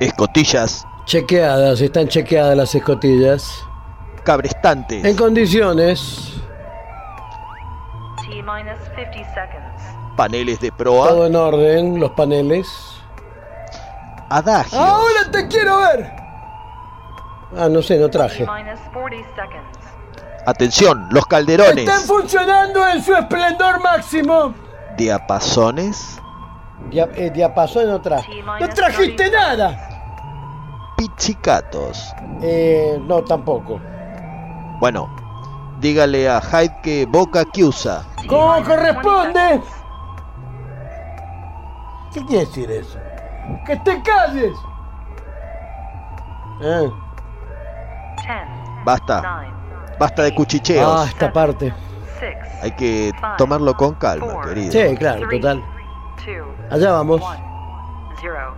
Escotillas Chequeadas, están chequeadas las escotillas. cabrestantes. En condiciones, T-minus 50 seconds. Paneles de todo proa. en orden, los paneles. Adagios. ¡Ahora te quiero ver! Ah, no sé, no traje. T-minus 40 seconds. Atención, los calderones. Están funcionando en su esplendor máximo. Diapasones. Dia, eh, diapasón no traje. ¡No trajiste nada! Pichicatos. Eh, no, tampoco. Bueno, dígale a Hyde que Boca que usa. ¿Cómo T-minus 20 corresponde? ¿Qué quiere decir eso? ¡Que te calles! 10, Basta, 9, basta de cuchicheos. ah, esta parte. 6, Hay que tomarlo con calma, querido. Sí, claro, total. 2, Allá vamos. 0.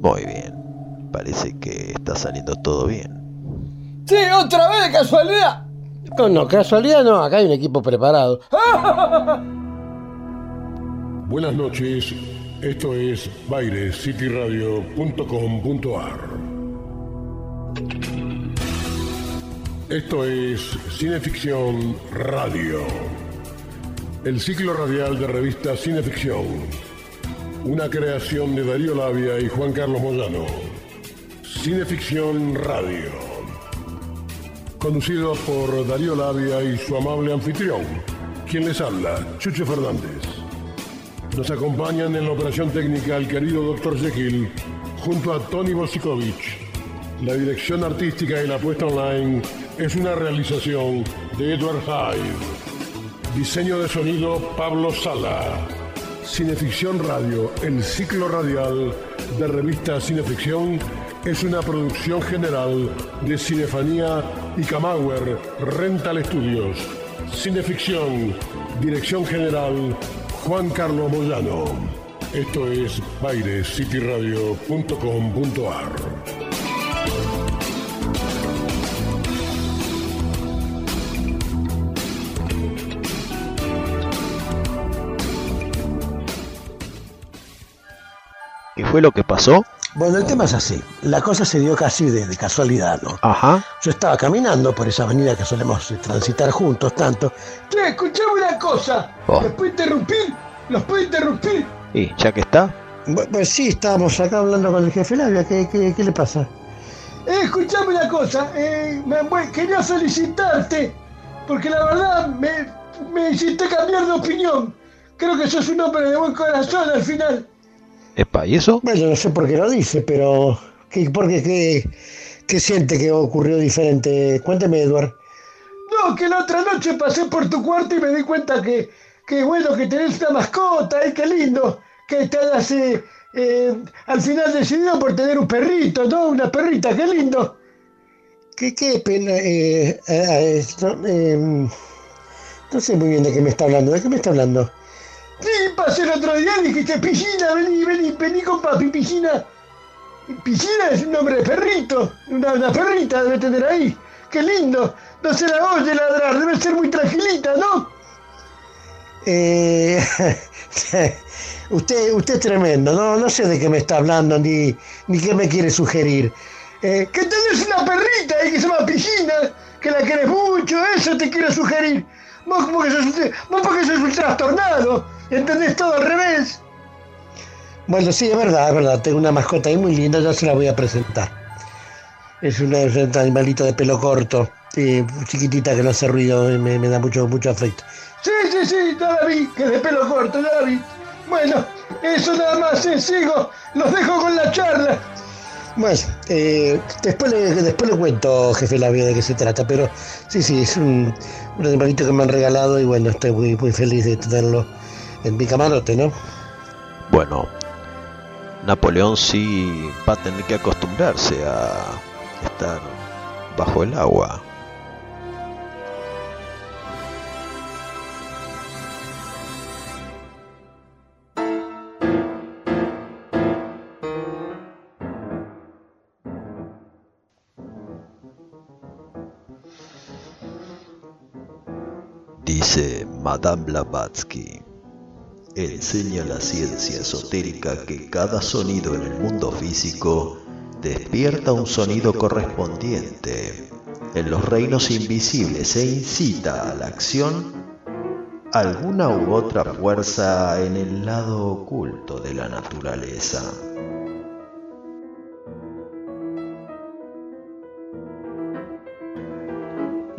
Muy bien. Parece que está saliendo todo bien. ¡Sí, otra vez de casualidad! No, no, casualidad no, acá hay un equipo preparado. Buenas noches, esto es bairescityradio.com.ar. Esto es Cineficción Radio, el ciclo radial de revista Cineficción, una creación de Darío Labia y Juan Carlos Moyano. Cineficción Radio, conducido por Darío Labia y su amable anfitrión, quien les habla, Chucho Fernández. Nos acompañan en la operación técnica el querido Dr. Jekyll junto a Tony Bosikovich. La dirección artística y la puesta online es una realización de Edward Hyde. Diseño de sonido Pablo Sala. Cineficción Radio, el ciclo radial de revista Cineficción, es una producción general de Cinefanía y Camauer Rental Studios. Cineficción, dirección general Juan Carlos Moyano. Esto es bairescityradio.com.ar. fue lo que pasó? Bueno, el tema es así. La cosa se dio casi de, de casualidad, ¿no? Ajá. Yo estaba caminando por esa avenida que solemos eh, transitar juntos tanto. Che, escuchame una cosa. Oh. ¿Los puedo interrumpir? ¿Los puedo interrumpir? Y ya que está, Pues sí, estábamos acá hablando con el jefe Labia. ¿Qué, qué, qué le pasa? Eh, escuchame una cosa. Eh, me, quería felicitarte. Porque la verdad me, me hiciste cambiar de opinión. Creo que sos un hombre de buen corazón al final. Epa, ¿y eso? Bueno, no sé por qué lo dice, pero... ¿qué, ¿Por qué? ¿Qué, qué siente que ocurrió diferente? Cuénteme, Eduard. No, que la otra noche pasé por tu cuarto y me di cuenta que, que bueno, que tenés una mascota, ¡ay, qué lindo! Que te hayas eh, eh, al final decidido por tener un perrito, ¿no? Una perrita, qué lindo. ¿Qué, qué pena? Eh, eh, eh, no, eh, no sé muy bien de qué me está hablando. ¿De qué me está hablando? Sí, pasé el otro día y dijiste, piscina, vení, vení, vení con papi, piscina. Piscina es un nombre de perrito, una, una perrita debe tener ahí. Qué lindo. No se la oye ladrar, debe ser muy tranquilita, ¿no? Eh, usted, usted es tremendo, no, no sé de qué me está hablando ni, ni qué me quiere sugerir. Eh, que tenés una perrita ahí que se llama Piscina, que la querés mucho, eso te quiero sugerir. Vos como que sos, vos porque sos un trastornado, entendés todo al revés. Bueno, sí, es verdad, es verdad, tengo una mascota ahí muy linda, ya se la voy a presentar. Es un animalito de pelo corto, chiquitita que no hace ruido me, me da mucho, mucho afecto. Sí, sí, sí, ya la que es de pelo corto, ya la. Bueno, eso nada más, eh, sigo, los dejo con la charla. Bueno, eh, después, le, después le cuento, jefe Labia, de qué se trata, pero sí, sí, es un, un animalito que me han regalado y bueno, estoy muy, muy feliz de tenerlo en mi camarote, ¿no? Bueno, Napoleón sí va a tener que acostumbrarse a estar bajo el agua. Dice Madame Blavatsky. Enseña la ciencia esotérica que cada sonido en el mundo físico despierta un sonido correspondiente en los reinos invisibles e incita a la acción alguna u otra fuerza en el lado oculto de la naturaleza.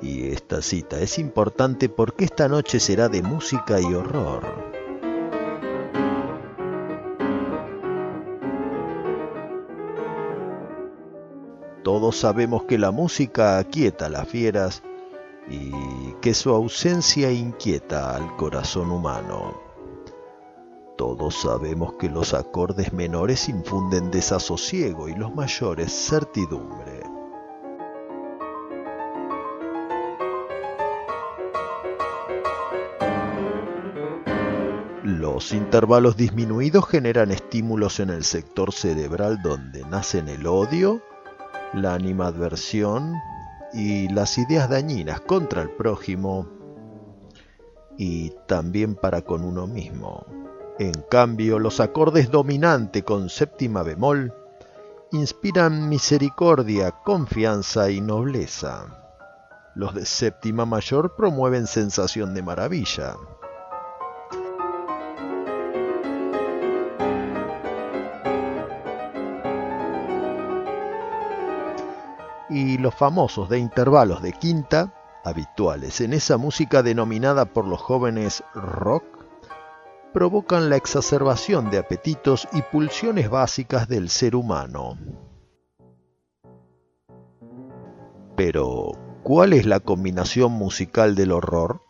Y esta cita es importante porque esta noche será de música y horror. Todos sabemos que la música aquieta las fieras y que su ausencia inquieta al corazón humano. Todos sabemos que los acordes menores infunden desasosiego y los mayores certidumbre. Los intervalos disminuidos generan estímulos en el sector cerebral donde nacen el odio, la animadversión y las ideas dañinas contra el prójimo y también para con uno mismo. En cambio, los acordes dominante con séptima bemol inspiran misericordia, confianza y nobleza. Los de séptima mayor promueven sensación de maravilla. Los famosos de intervalos de quinta, habituales en esa música denominada por los jóvenes rock, provocan la exacerbación de apetitos y pulsiones básicas del ser humano. Pero, ¿cuál es la combinación musical del horror?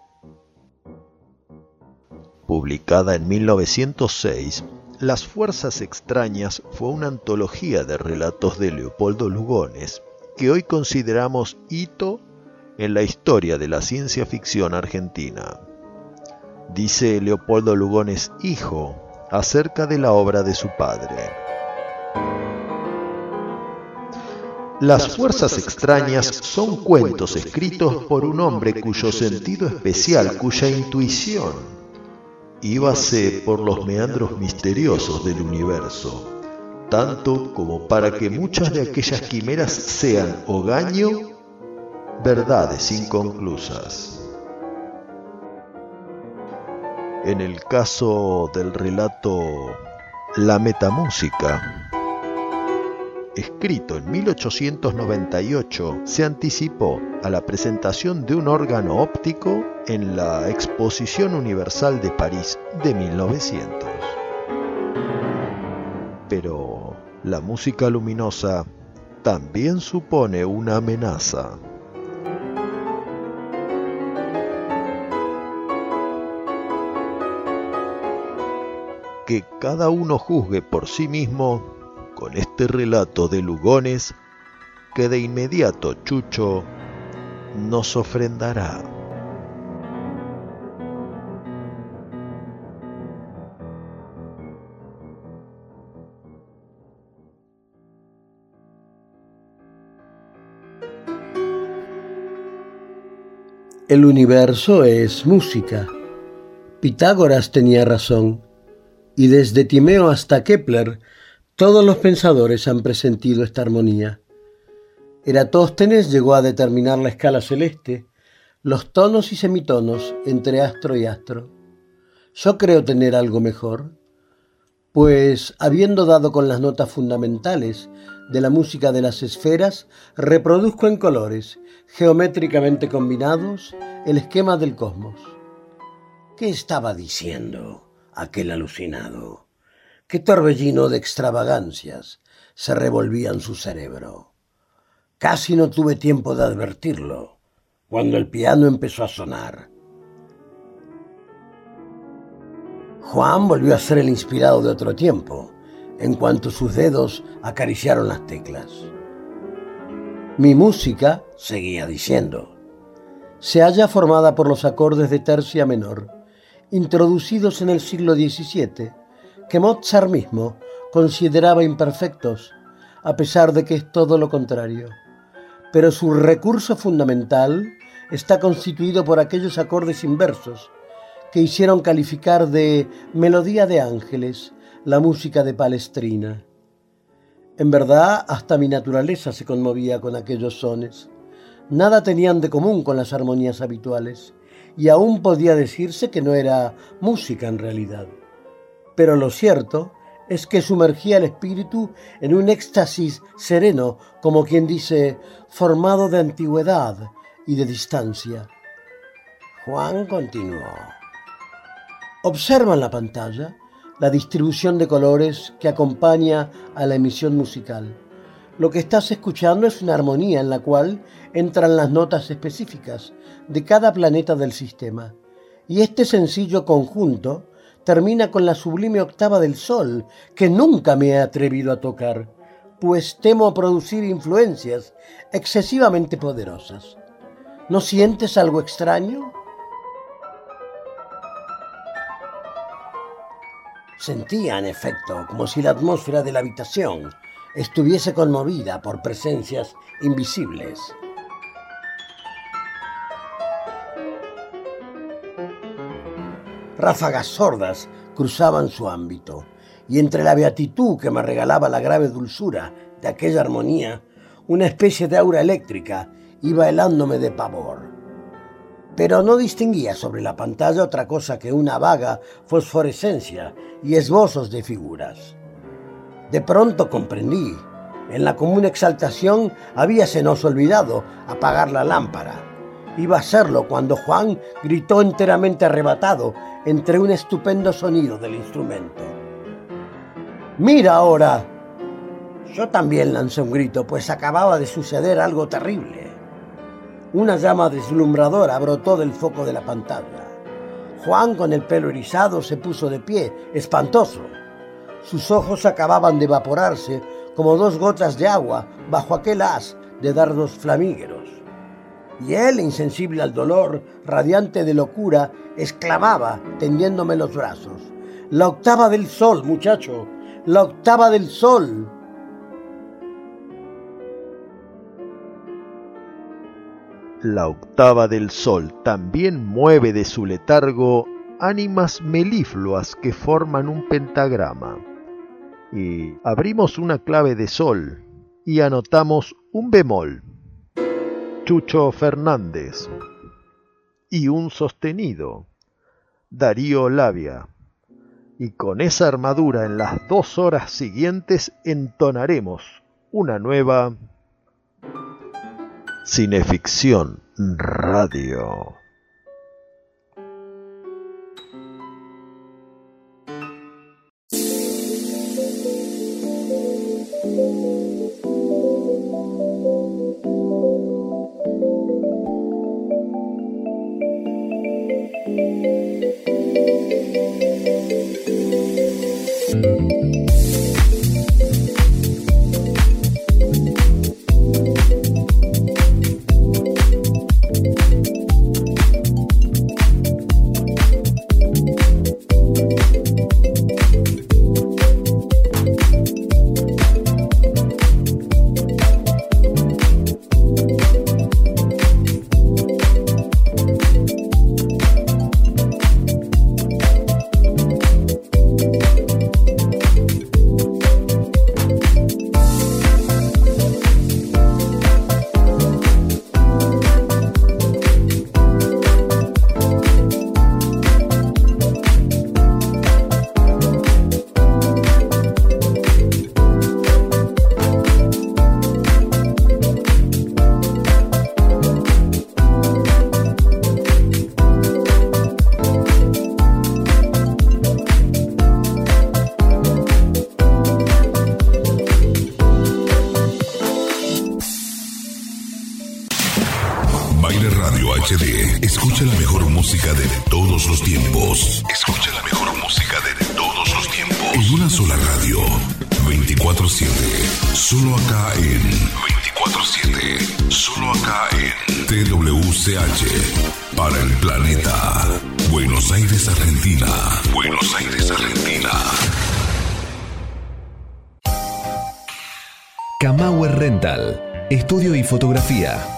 Publicada en 1906, Las Fuerzas Extrañas fue una antología de relatos de Leopoldo Lugones, que hoy consideramos hito en la historia de la ciencia ficción argentina. Dice Leopoldo Lugones hijo acerca de la obra de su padre. Las fuerzas extrañas son cuentos escritos por un hombre cuyo sentido especial, cuya intuición íbase por los meandros misteriosos del universo tanto como para que muchas de aquellas quimeras sean hogaño, verdades inconclusas. En el caso del relato La Metamúsica, escrito en 1898, se anticipó a la presentación de un órgano óptico en la Exposición Universal de París de 1900. Pero la música luminosa también supone una amenaza. Que cada uno juzgue por sí mismo con este relato de Lugones que de inmediato Chucho nos ofrendará. El universo es música. Pitágoras tenía razón, y desde Timeo hasta Kepler, todos los pensadores han presentido esta armonía. Eratóstenes llegó a determinar la escala celeste, los tonos y semitonos entre astro y astro. Yo creo tener algo mejor, pues habiendo dado con las notas fundamentales de la música de las esferas, reproduzco en colores geométricamente combinados el esquema del cosmos. ¿Qué estaba diciendo aquel alucinado? ¿Qué torbellino de extravagancias se revolvía en su cerebro? Casi no tuve tiempo de advertirlo cuando el piano empezó a sonar. Juan volvió a ser el inspirado de otro tiempo, en cuanto sus dedos acariciaron las teclas. Mi música, seguía diciendo, se halla formada por los acordes de tercia menor, introducidos en el siglo XVII, que Mozart mismo consideraba imperfectos, a pesar de que es todo lo contrario. Pero su recurso fundamental está constituido por aquellos acordes inversos que hicieron calificar de melodía de ángeles la música de Palestrina. En verdad, hasta mi naturaleza se conmovía con aquellos sones. Nada tenían de común con las armonías habituales, y aún podía decirse que no era música en realidad. Pero lo cierto es que sumergía el espíritu en un éxtasis sereno, como quien dice, formado de antigüedad y de distancia. Juan continuó. Observa en la pantalla la distribución de colores que acompaña a la emisión musical. Lo que estás escuchando es una armonía en la cual entran las notas específicas de cada planeta del sistema. Y este sencillo conjunto termina con la sublime octava del Sol, que nunca me he atrevido a tocar, pues temo producir influencias excesivamente poderosas. ¿No sientes algo extraño? Sentía, en efecto, como si la atmósfera de la habitación estuviese conmovida por presencias invisibles. Ráfagas sordas cruzaban su ámbito, y entre la beatitud que me regalaba la grave dulzura de aquella armonía, una especie de aura eléctrica iba helándome de pavor. Pero no distinguía sobre la pantalla otra cosa que una vaga fosforescencia y esbozos de figuras. De pronto comprendí. En la común exaltación habíasenos olvidado apagar la lámpara Iba a serlo cuando Juan gritó enteramente arrebatado entre un estupendo sonido del instrumento. ¡Mira ahora! Yo también lancé un grito, pues acababa de suceder algo terrible. Una llama deslumbradora brotó del foco de la pantalla. Juan, con el pelo erizado, se puso de pie, espantoso. Sus ojos acababan de evaporarse como dos gotas de agua bajo aquel haz de dardos flamígeros y él, insensible al dolor, radiante de locura, exclamaba, tendiéndome los brazos, La octava del sol, muchacho, la octava del sol. La octava del sol también mueve de su letargo ánimas melifluas que forman un pentagrama. Y abrimos una clave de sol y anotamos un bemol. Chucho Fernández y un sostenido, Darío Labia. Y con esa armadura en las dos horas siguientes entonaremos una nueva Cineficción Radio. de, todos los tiempos. Escucha la mejor música de, todos los tiempos. En una sola radio, 24-7. Solo acá en 24-7. Solo acá en TWCH. Para el planeta. Buenos Aires, Argentina. Buenos Aires, Argentina. Camauer Rental. Estudio y fotografía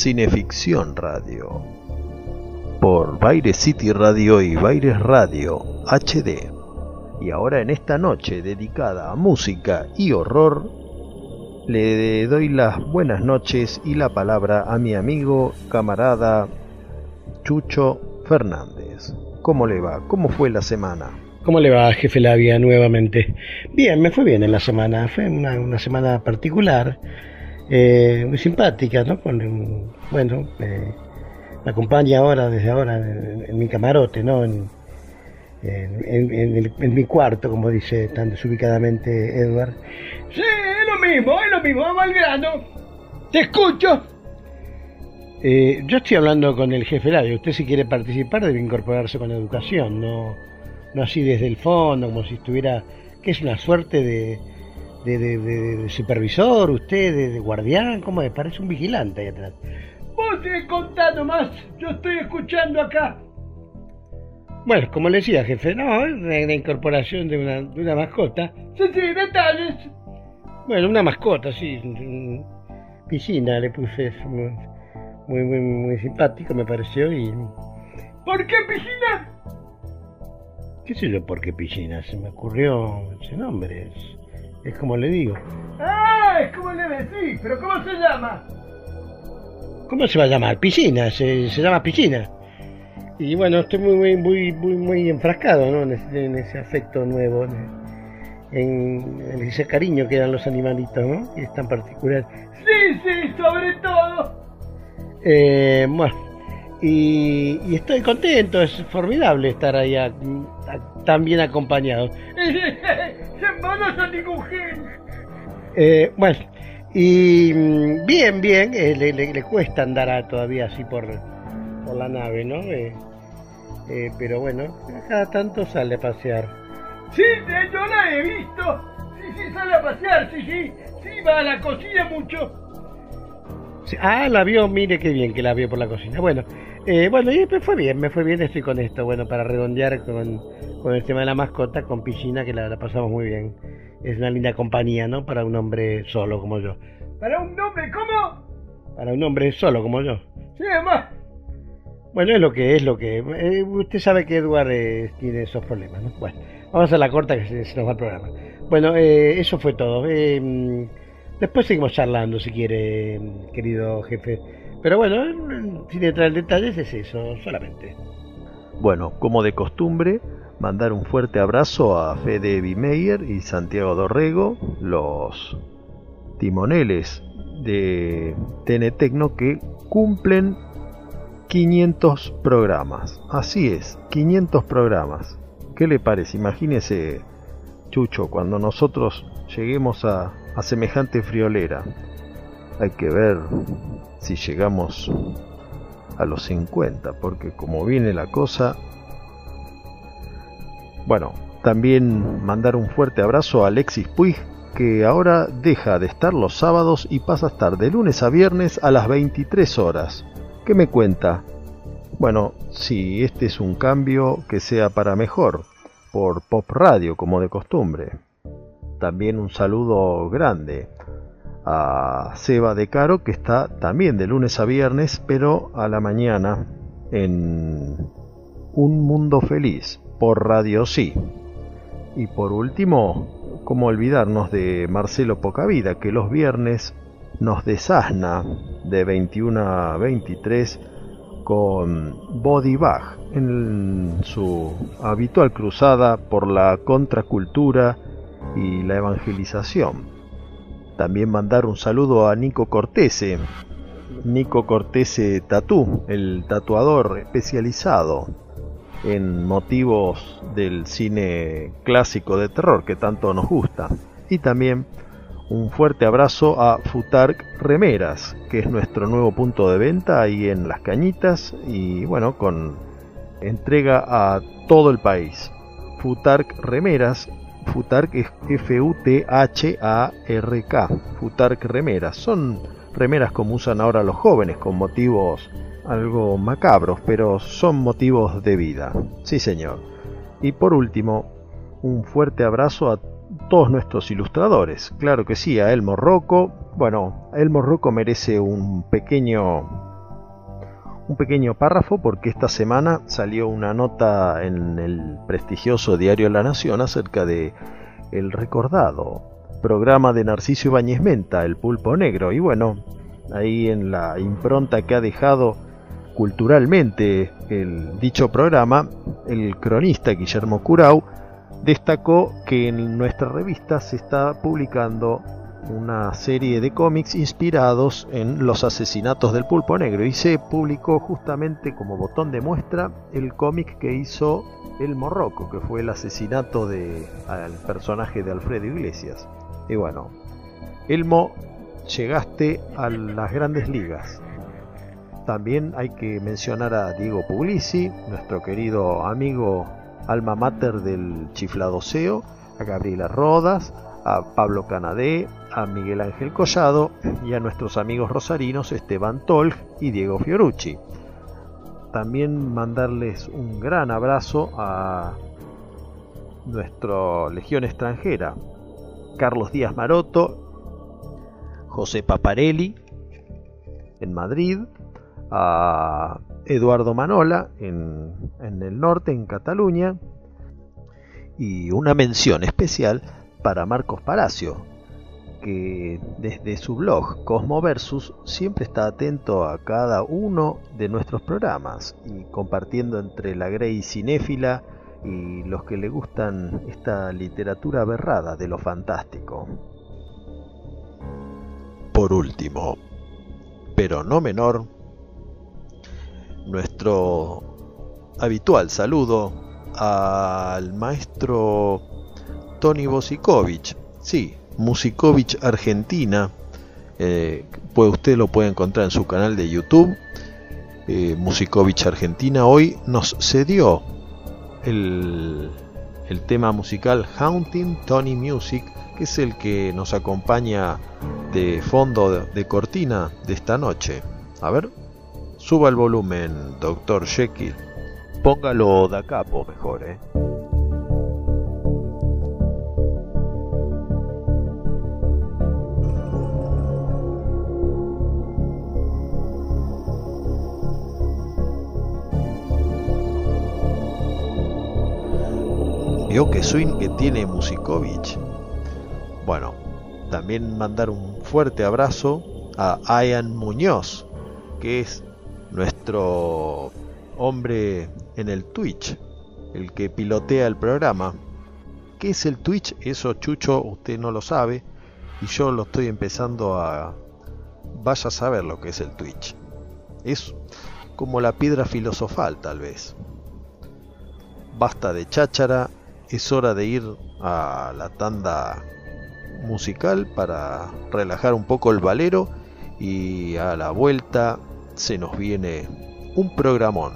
Cineficción Radio por Baire City Radio y Baires Radio HD. Y ahora en esta noche dedicada a música y horror, le doy las buenas noches y la palabra a mi amigo, camarada Chucho Fernández. ¿Cómo le va? ¿Cómo fue la semana? ¿Cómo le va, jefe Labia, nuevamente? Bien, me fue bien en la semana. Fue una, una semana particular, eh, muy simpática, ¿no? Con, bueno, eh, me acompaña ahora, desde ahora, en, en mi camarote, ¿no? En, el- en mi cuarto, como dice tan desubicadamente Edward. Sí, es lo mismo, es lo mismo, vamos al grano. Te escucho. Eh, yo estoy hablando con el jefe Labia. Usted si quiere participar debe incorporarse con educación, no, no así desde el fondo, como si estuviera, que es una suerte de, de, de- de- supervisor, usted, de, guardián, como es, parece un vigilante ahí atrás. Vos sigue contando más, yo estoy escuchando acá. Bueno, como le decía, jefe, no, la, incorporación de una, de una mascota. Sí, sí, detalles. Bueno, una mascota, sí. Piscina le puse, muy, muy, muy, muy simpático, me pareció, y ¿Por qué piscina? qué sé yo por qué piscina, se me ocurrió ese nombre, es, es como le digo. Ah, es como le decís, pero ¿cómo se llama? ¿Cómo se va a llamar? Piscina, se, se llama piscina. Y bueno, estoy muy, muy, muy, muy, muy enfrascado ¿no? en, ese, en ese afecto nuevo, en, en ese cariño que dan los animalitos, ¿no? Y es tan particular. Sí, sí, sobre todo. Eh, bueno, y, y estoy contento, es formidable estar ahí a- a- tan bien acompañado. Eh, bueno, y mm, bien, bien, eh, le, le- le cuesta andar a- todavía así por, por la nave, ¿no? Eh, eh, pero bueno, cada tanto sale a pasear. Sí, yo la he visto. Sí, sí, sale a pasear, sí, sí. Sí, va a la cocina mucho. Ah, la vio, mire qué bien que la vio por la cocina. Bueno, eh, bueno, y me fue bien, me fue bien, estoy con esto. Bueno, para redondear con, con el tema de la mascota, con piscina, que la, la pasamos muy bien. Es una linda compañía, ¿no? Para un hombre solo como yo. Para un nombre, ¿cómo? Para un hombre solo como yo. Sí, además. Bueno, es lo que es lo que. eh, usted sabe que Edward eh, tiene esos problemas, ¿no? Bueno, vamos a la corta que se, se nos va el programa. Bueno, eh, eso fue todo. Eh, mm, después seguimos charlando si quiere, mm, querido jefe. Pero bueno, sin entrar en detalles, es eso solamente. Bueno, como de costumbre, mandar un fuerte abrazo a Fede Bimeyer y Santiago Dorrego, los timoneles de Tenetecno que cumplen 500 programas. Así es, 500 programas. ¿Qué le parece? Imagínese, Chucho, cuando nosotros lleguemos a, a semejante friolera. Hay que ver si llegamos a los 50, porque como viene la cosa... Bueno, también mandar un fuerte abrazo a Alexis Puig, que ahora deja de estar los sábados y pasa a estar de lunes a viernes a las 23 horas. ¿Qué me cuenta? Bueno, si este es un cambio que sea para mejor, por Pop Radio como de costumbre. También un saludo grande a Seba de Caro, que está también de lunes a viernes, pero a la mañana en Un Mundo Feliz por Radio Sí. Y por último, cómo olvidarnos de Marcelo Pocavida, que los viernes nos desasna de 21 a 23 con Body Bag en su habitual cruzada por la contracultura y la evangelización. También mandar un saludo a Nico Cortese, Nico Cortese Tatú, el tatuador especializado en motivos del cine clásico de terror que tanto nos gusta. Y también un fuerte abrazo a Futark Remeras, que es nuestro nuevo punto de venta ahí en Las Cañitas y bueno, con entrega a todo el país. Futark Remeras, Futark es F-U-T-H-A-R-K, Futark Remeras, son remeras como usan ahora los jóvenes con motivos algo macabros, pero son motivos de vida. Sí, señor. Y por último, un fuerte abrazo a todos nuestros ilustradores. Claro que sí, a Elmo Rocco. Bueno, Elmo Rocco merece un pequeño un pequeño párrafo porque esta semana salió una nota en el prestigioso diario La Nación acerca de el recordado programa de Narciso Ibáñez Menta, El Pulpo Negro. Y bueno, ahí en la impronta que ha dejado culturalmente el dicho programa, el cronista Guillermo Curau destacó que en nuestra revista se está publicando una serie de cómics inspirados en los asesinatos del pulpo negro y se publicó justamente como botón de muestra el cómic que hizo El Morroco, que fue el asesinato del personaje de Alfredo Iglesias. Y bueno, Elmo, llegaste a las grandes ligas. También hay que mencionar a Diego Puglisi, nuestro querido amigo alma mater del chifladoseo, a Gabriela Rodas, a Pablo Canadé, a Miguel Ángel Collado y a nuestros amigos rosarinos Esteban Tolg y Diego Fiorucci. También mandarles un gran abrazo a nuestra Legión extranjera, Carlos Díaz Maroto, José Paparelli en Madrid, a Eduardo Manola en, en el norte, en Cataluña, y una mención especial para Marcos Palacio, que desde su blog Cosmo Versus siempre está atento a cada uno de nuestros programas y compartiendo entre la Grey cinéfila y los que le gustan esta literatura aberrada de lo fantástico. Por último, pero no menor, nuestro habitual saludo al maestro Tony Bosikovic. Sí, Musikovic Argentina. Pues usted lo puede encontrar en su canal de YouTube. Eh, Musikovic Argentina hoy nos cedió el, el tema musical Haunting Tony Music, que es el que nos acompaña de fondo de, de cortina de esta noche. A ver, suba el volumen, Doctor Jekyll. Póngalo da capo mejor, eh. Vio que swing que tiene Musikovic. Bueno, también mandar un fuerte abrazo a Ian Muñoz, que es nuestro hombre en el Twitch, el que pilotea el programa. ¿Qué es el Twitch? Eso Chucho usted no lo sabe y yo lo estoy empezando a... Vaya a saber lo que es el Twitch. Es como la piedra filosofal tal vez. Basta de cháchara es hora de ir a la tanda musical para relajar un poco el valero y a la vuelta se nos viene un programón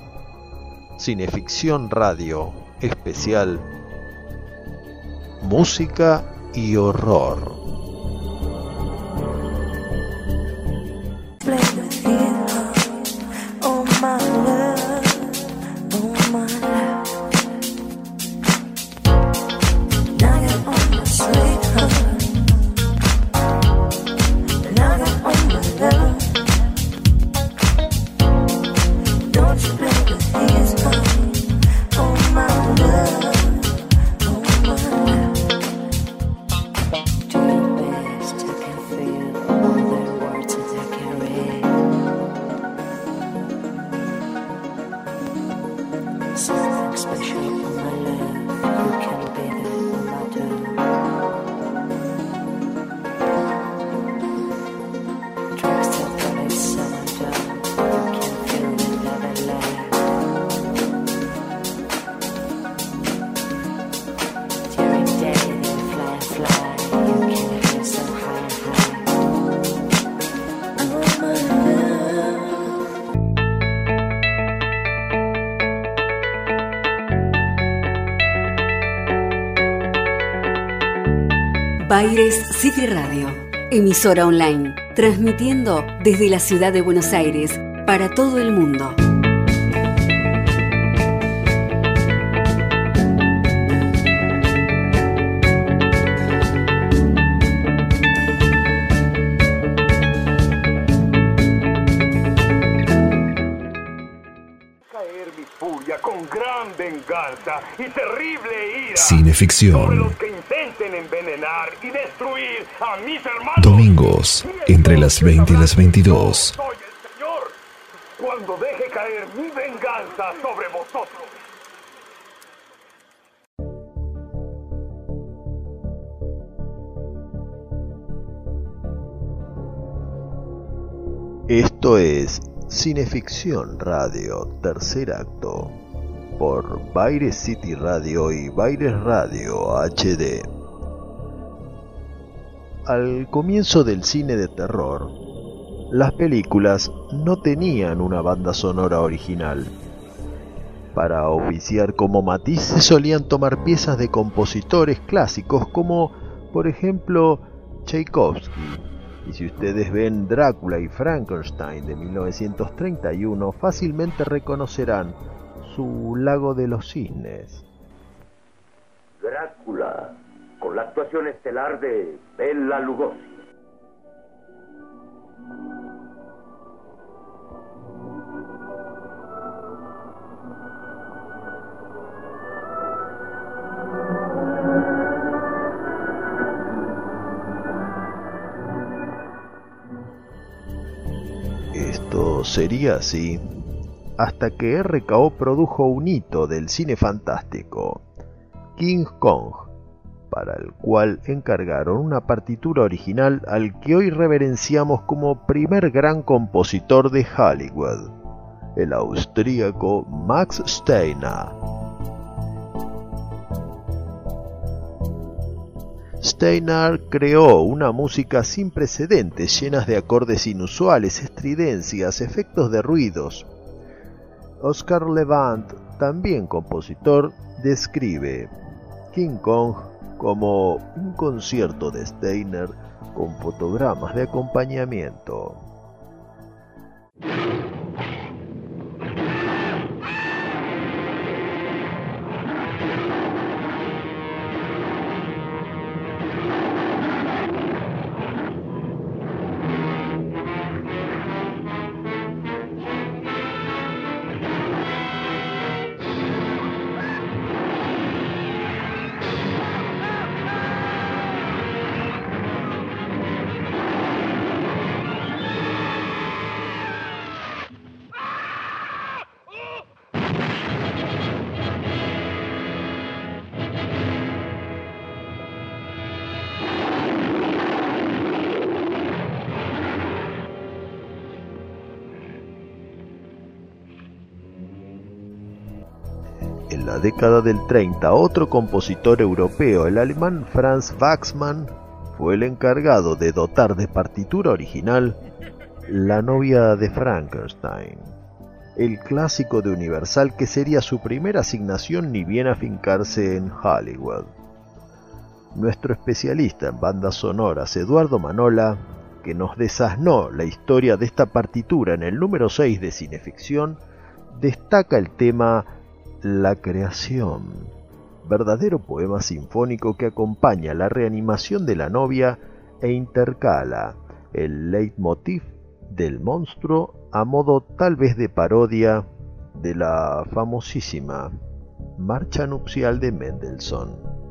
cineficción radio especial música y horror Baires City Radio, emisora online, transmitiendo desde la ciudad de Buenos Aires para todo el mundo. caer mi furia con gran venganza y terrible ira Cineficción. Envenenar y destruir a mis hermanos. Domingos, entre las 20 y las 22. Soy el Señor cuando deje caer mi venganza sobre vosotros. Esto es Cineficción Radio, tercer acto, por Baire City Radio y Baires Radio HD. Al comienzo del cine de terror, las películas no tenían una banda sonora original. Para oficiar como matiz se solían tomar piezas de compositores clásicos como, por ejemplo, Tchaikovsky, y si ustedes ven Drácula y Frankenstein de 1931, fácilmente reconocerán su Lago de los Cisnes. Estelar de Bella Lugosi. Esto sería así hasta que RKO produjo un hito del cine fantástico, King Kong, para el cual encargaron una partitura original al que hoy reverenciamos como primer gran compositor de Hollywood, el austríaco Max Steiner. Steiner creó una música sin precedentes, llenas de acordes inusuales, estridencias, efectos de ruidos. Oscar Levant, también compositor, describe King Kong como un concierto de Steiner con fotogramas de acompañamiento. Década del 30, otro compositor europeo, el alemán Franz Waxman, fue el encargado de dotar de partitura original La novia de Frankenstein, el clásico de Universal que sería su primera asignación ni bien afincarse en Hollywood. Nuestro especialista en bandas sonoras, Eduardo Manola, que nos desasnó la historia de esta partitura en el número 6 de Cineficción, destaca el tema La creación, verdadero poema sinfónico que acompaña la reanimación de la novia e intercala el leitmotiv del monstruo a modo tal vez de parodia de la famosísima Marcha nupcial de Mendelssohn.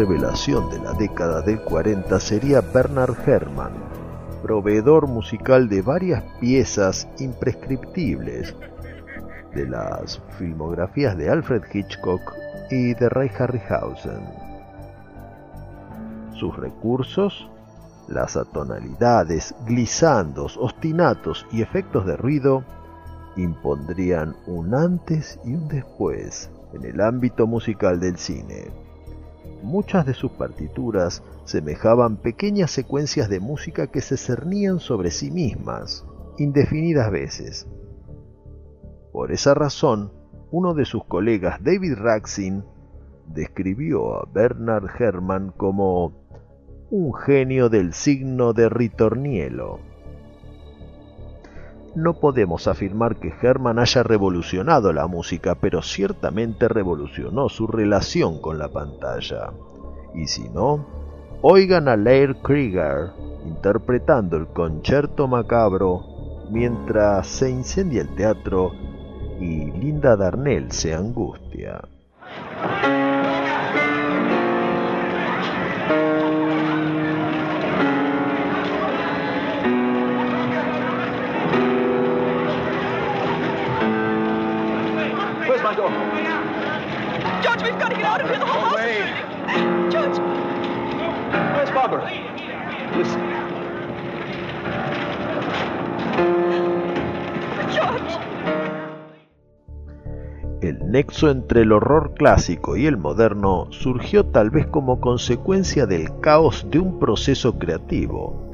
Revelación de la década del 40 sería Bernard Herrmann, proveedor musical de varias piezas imprescriptibles de las filmografías de Alfred Hitchcock y de Ray Harryhausen. Sus recursos, las atonalidades, glisandos, ostinatos y efectos de ruido impondrían un antes y un después en el ámbito musical del cine. Muchas de sus partituras semejaban pequeñas secuencias de música que se cernían sobre sí mismas, indefinidas veces. Por esa razón, uno de sus colegas, David Raxin, describió a Bernard Herrmann como un genio del signo de ritornielo. No podemos afirmar que Herrmann haya revolucionado la música, pero ciertamente revolucionó su relación con la pantalla. Y si no, oigan a Laird Krieger interpretando el concierto macabro mientras se incendia el teatro y Linda Darnell se angustia. Where's my daughter? George, we've got to get out of here. The whole house is burning. George, Where's Barbara? Listen. George. El nexo entre el horror clásico y el moderno surgió tal vez como consecuencia del caos de un proceso creativo.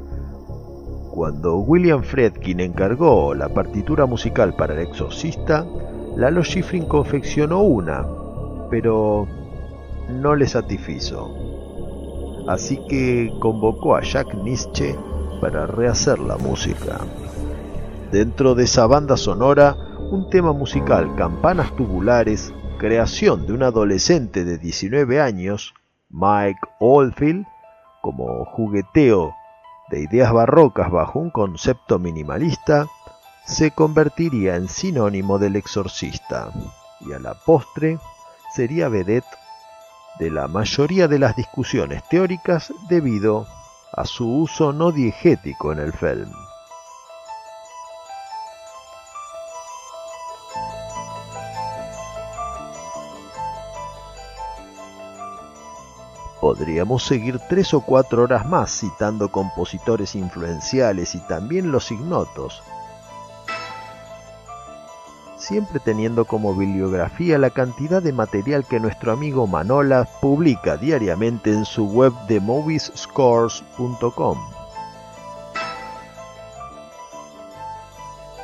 Cuando William Friedkin encargó la partitura musical para El Exorcista, Lalo Schifrin confeccionó una, pero no le satisfizo. Así que convocó a Jack Nitzsche para rehacer la música. Dentro de esa banda sonora, un tema musical, Campanas Tubulares, creación de un adolescente de 19 años, Mike Oldfield, como jugueteo de ideas barrocas bajo un concepto minimalista, se convertiría en sinónimo del exorcista y a la postre sería vedette de la mayoría de las discusiones teóricas debido a su uso no diegético en el film. Podríamos seguir tres o cuatro horas más citando compositores influenciales y también los ignotos, siempre teniendo como bibliografía la cantidad de material que nuestro amigo Manola publica diariamente en su web de moviescores.com.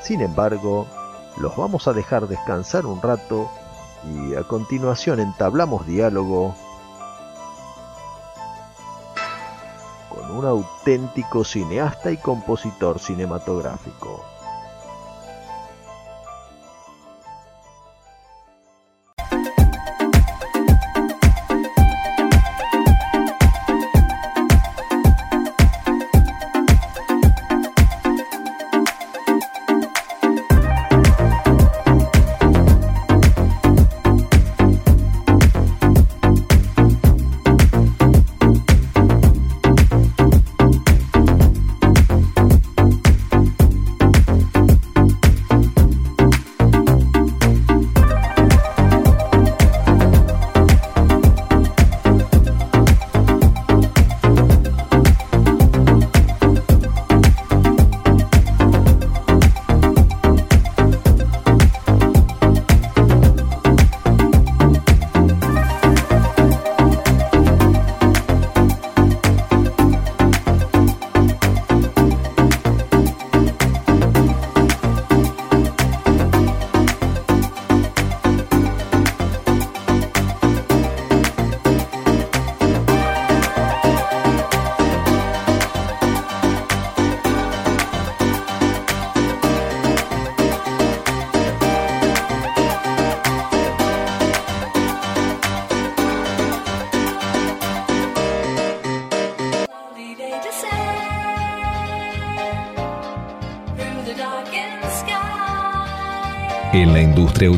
Sin embargo, los vamos a dejar descansar un rato y a continuación entablamos diálogo con un auténtico cineasta y compositor cinematográfico.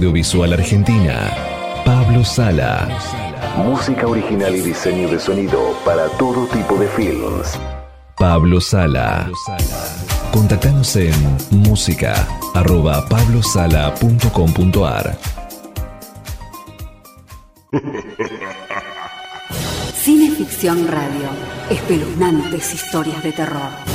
Audiovisual argentina, Pablo Sala Música original y diseño de sonido para todo tipo de films. Pablo Sala. Contactanos en música arroba pablosala.com.ar Cineficción Radio. Espeluznantes historias de terror.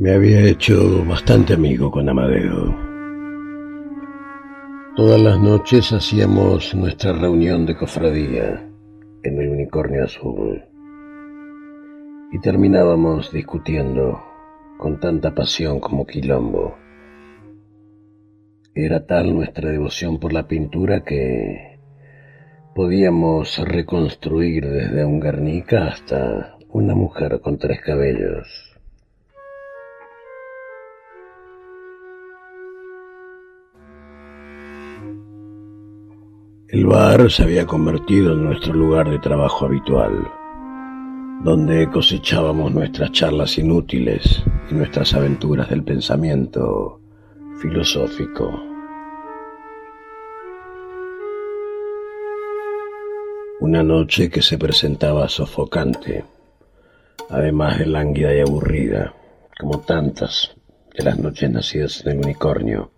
Me había hecho bastante amigo con Amadeo. Todas las noches hacíamos nuestra reunión de cofradía en el unicornio azul y terminábamos discutiendo con tanta pasión como quilombo. Era tal nuestra devoción por la pintura que podíamos reconstruir desde un Guernica hasta una mujer con tres cabellos. El bar se había convertido en nuestro lugar de trabajo habitual, donde cosechábamos nuestras charlas inútiles y nuestras aventuras del pensamiento filosófico. Una noche que se presentaba sofocante, además de lánguida y aburrida, como tantas de las noches nacidas en el unicornio.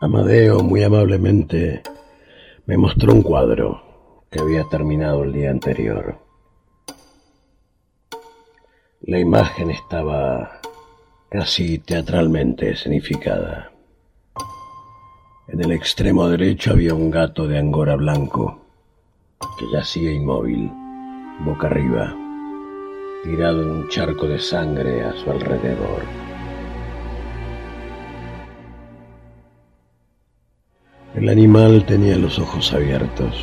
Amadeo muy amablemente me mostró un cuadro que había terminado el día anterior. La imagen estaba casi teatralmente escenificada. En el extremo derecho había un gato de angora blanco que yacía inmóvil, boca arriba, tirado en un charco de sangre a su alrededor. El animal tenía los ojos abiertos,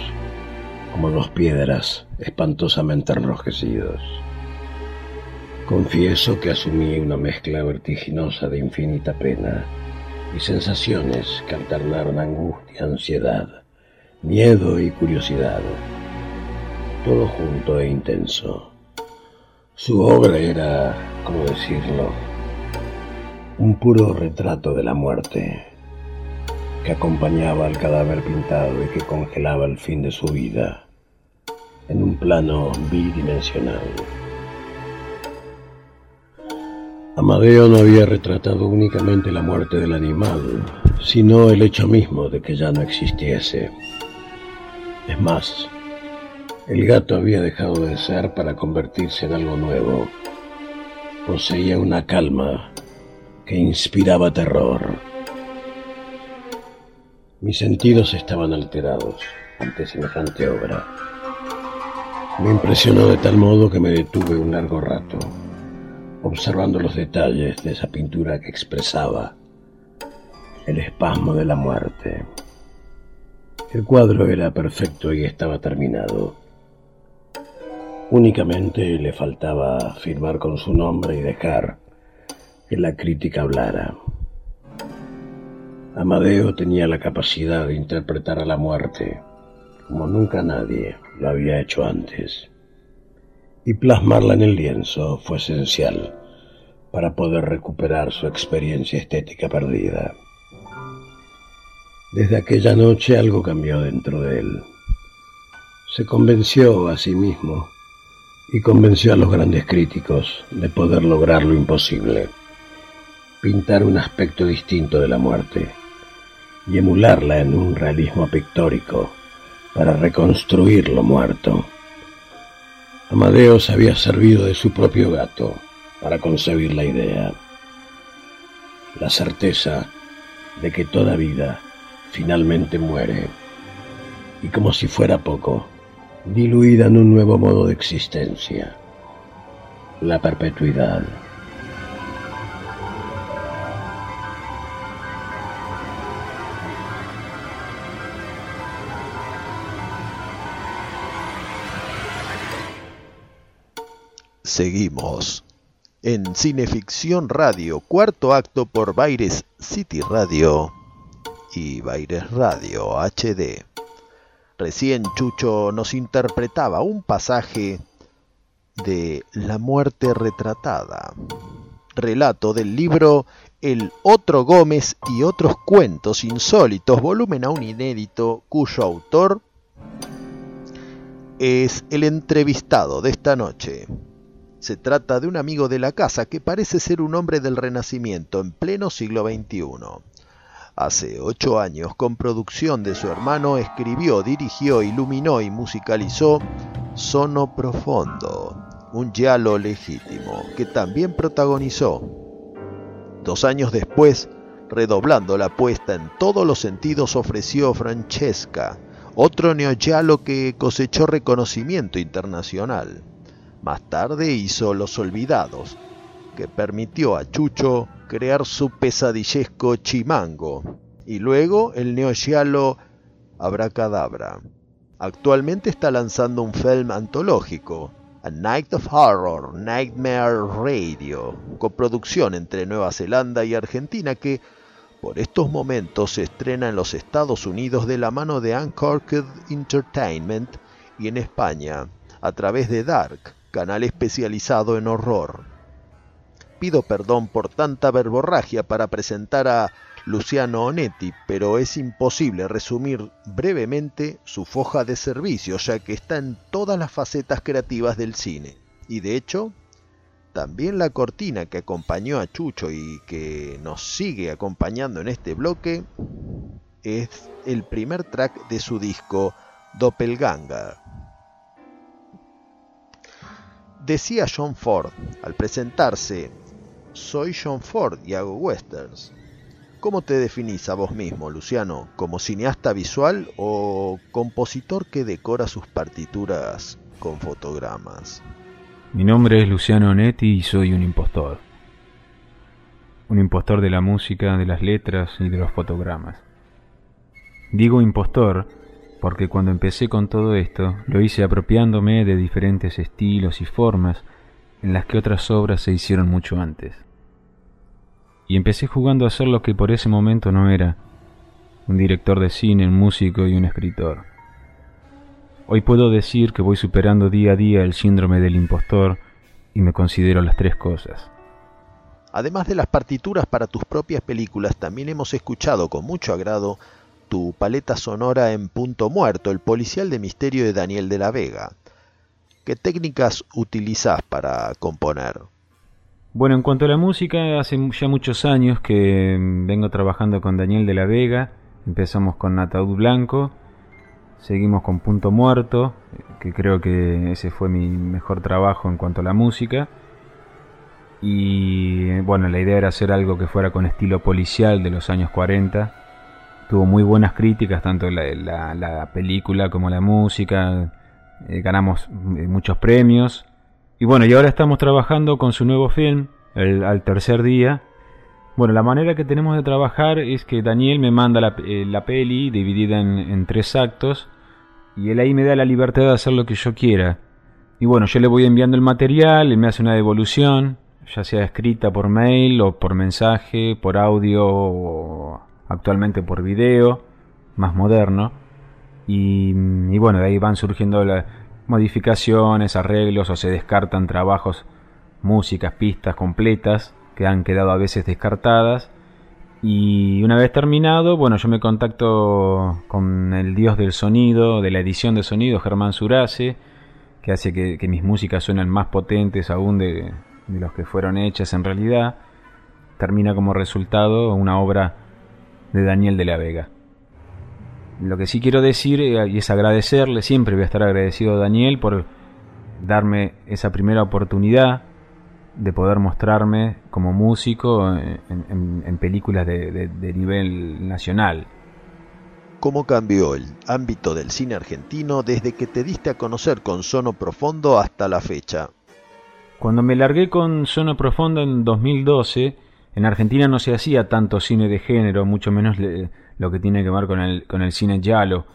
como dos piedras espantosamente enrojecidos. Confieso que asumí una mezcla vertiginosa de infinita pena y sensaciones que alternaron angustia, ansiedad, miedo y curiosidad, todo junto e intenso. Su obra era, ¿cómo decirlo?, un puro retrato de la muerte que acompañaba al cadáver pintado y que congelaba el fin de su vida en un plano bidimensional. Amadeo no había retratado únicamente la muerte del animal, sino el hecho mismo de que ya no existiese. Es más, el gato había dejado de ser para convertirse en algo nuevo. Poseía una calma que inspiraba terror mis sentidos estaban alterados ante semejante obra. Me impresionó de tal modo que me detuve un largo rato, observando los detalles de esa pintura que expresaba el espasmo de la muerte. El cuadro era perfecto y estaba terminado. Únicamente le faltaba firmar con su nombre y dejar que la crítica hablara. Amadeo tenía la capacidad de interpretar a la muerte como nunca nadie lo había hecho antes. Y plasmarla en el lienzo fue esencial para poder recuperar su experiencia estética perdida. Desde aquella noche algo cambió dentro de él. Se convenció a sí mismo y convenció a los grandes críticos de poder lograr lo imposible, pintar un aspecto distinto de la muerte y emularla en un realismo pictórico para reconstruir lo muerto. Amadeo se había servido de su propio gato para concebir la idea, la certeza de que toda vida finalmente muere y como si fuera poco, diluida en un nuevo modo de existencia, la perpetuidad. Seguimos en Cineficción Radio, cuarto acto por Baires City Radio y Baires Radio HD. Recién Chucho nos interpretaba un pasaje de La muerte retratada, relato del libro El Otro Gómez y otros cuentos insólitos, volumen aún inédito, cuyo autor es el entrevistado de esta noche. Se trata de un amigo de la casa que parece ser un hombre del Renacimiento en pleno siglo XXI. Hace ocho años, con producción de su hermano, escribió, dirigió, iluminó y musicalizó Sono Profondo, un giallo legítimo, que también protagonizó. Dos años después, redoblando la apuesta en todos los sentidos, ofreció Francesca, otro neogiallo que cosechó reconocimiento internacional. Más tarde hizo Los Olvidados, que permitió a Chucho crear su pesadillesco Chimango, y luego el neogiallo Abracadabra. Actualmente está lanzando un film antológico, A Night of Horror, Nightmare Radio, coproducción entre Nueva Zelanda y Argentina que por estos momentos se estrena en los Estados Unidos de la mano de Uncorked Entertainment y en España a través de Dark, canal especializado en horror. Pido perdón por tanta verborragia para presentar a Luciano Onetti, pero es imposible resumir brevemente su foja de servicio, ya que está en todas las facetas creativas del cine. Y de hecho, también la cortina que acompañó a Chucho y que nos sigue acompañando en este bloque es el primer track de su disco Doppelganger. Decía John Ford al presentarse, soy John Ford y hago westerns. ¿Cómo te definís a vos mismo, Luciano? ¿Como cineasta visual o compositor que decora sus partituras con fotogramas? Mi nombre es Luciano Netti y soy un impostor. Un impostor de la música, de las letras y de los fotogramas. Digo impostor porque cuando empecé con todo esto lo hice apropiándome de diferentes estilos y formas en las que otras obras se hicieron mucho antes. Y empecé jugando a ser lo que por ese momento no era, un director de cine, un músico y un escritor. Hoy puedo decir que voy superando día a día el síndrome del impostor y me considero las tres cosas. Además de las partituras para tus propias películas, también hemos escuchado con mucho agrado tu paleta sonora en Punto Muerto, el policial de misterio de Daniel de la Vega. ¿Qué técnicas utilizas para componer? Bueno, en cuanto a la música, hace ya muchos años que vengo trabajando con Daniel de la Vega. Empezamos con Ataúd Blanco, seguimos con Punto Muerto, que creo que ese fue mi mejor trabajo en cuanto a la música. Y bueno, la idea era hacer algo que fuera con estilo policial de los años 40. Tuvo muy buenas críticas, tanto la, la película como la música eh, ganamos eh, muchos premios. Y bueno, y ahora estamos trabajando con su nuevo film, el, al tercer día. Bueno, la manera que tenemos de trabajar es que Daniel me manda la, eh, la peli dividida en, en, tres actos y él ahí me da la libertad de hacer lo que yo quiera. Y bueno, yo le voy enviando el material, él me hace una devolución, ya sea escrita por mail o por mensaje, por audio o actualmente por video, más moderno. Y, bueno, de ahí van surgiendo la, modificaciones, arreglos o se descartan trabajos, músicas, pistas completas que han quedado a veces descartadas. Y una vez terminado, bueno, yo me contacto con el dios del sonido, de la edición de sonido, Germán Surace, que hace que, que mis músicas suenen más potentes aún de, de los que fueron hechas en realidad. Termina como resultado una obra de Daniel de la Vega. Lo que sí quiero decir eh, y es agradecerle, siempre voy a estar agradecido a Daniel por darme esa primera oportunidad de poder mostrarme como músico en, en, en películas de, de, de, nivel nacional. ¿Cómo cambió el ámbito del cine argentino desde que te diste a conocer con Sono Profondo hasta la fecha? Cuando me largué con Sono Profondo en 2012, en Argentina no se hacía tanto cine de género, mucho menos le, lo que tiene que ver con el, con el cine giallo.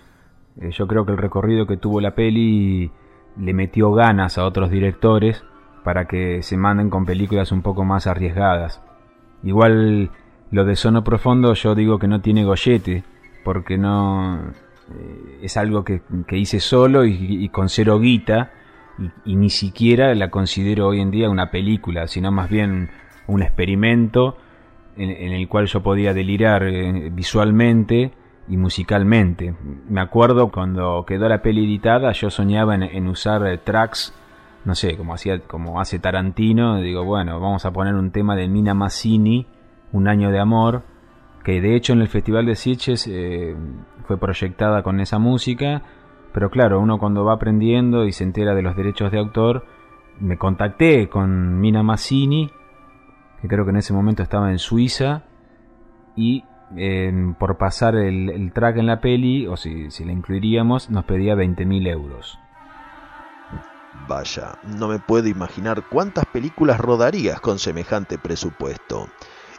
Eh, yo creo que el recorrido que tuvo la peli le metió ganas a otros directores para que se manden con películas un poco más arriesgadas. Igual lo de Sono Profundo yo digo que no tiene gollete, porque no eh, es algo que, que, hice solo y, con cero guita y, ni siquiera la considero hoy en día una película, sino más bien un experimento en, el cual yo podía delirar eh, visualmente y musicalmente. Me acuerdo cuando quedó la peli editada, yo soñaba en, usar eh, tracks, no sé, como hacía, como hace Tarantino, digo, bueno, vamos a poner un tema de Mina Massini, Un año de amor, que de hecho en el Festival de Sitges eh, fue proyectada con esa música, pero claro, uno cuando va aprendiendo y se entera de los derechos de autor, me contacté con Mina Massini, que creo que en ese momento estaba en Suiza, y eh, por pasar el, track en la peli, o si, si la incluiríamos, nos pedía 20.000 euros. Vaya, no me puedo imaginar cuántas películas rodarías con semejante presupuesto.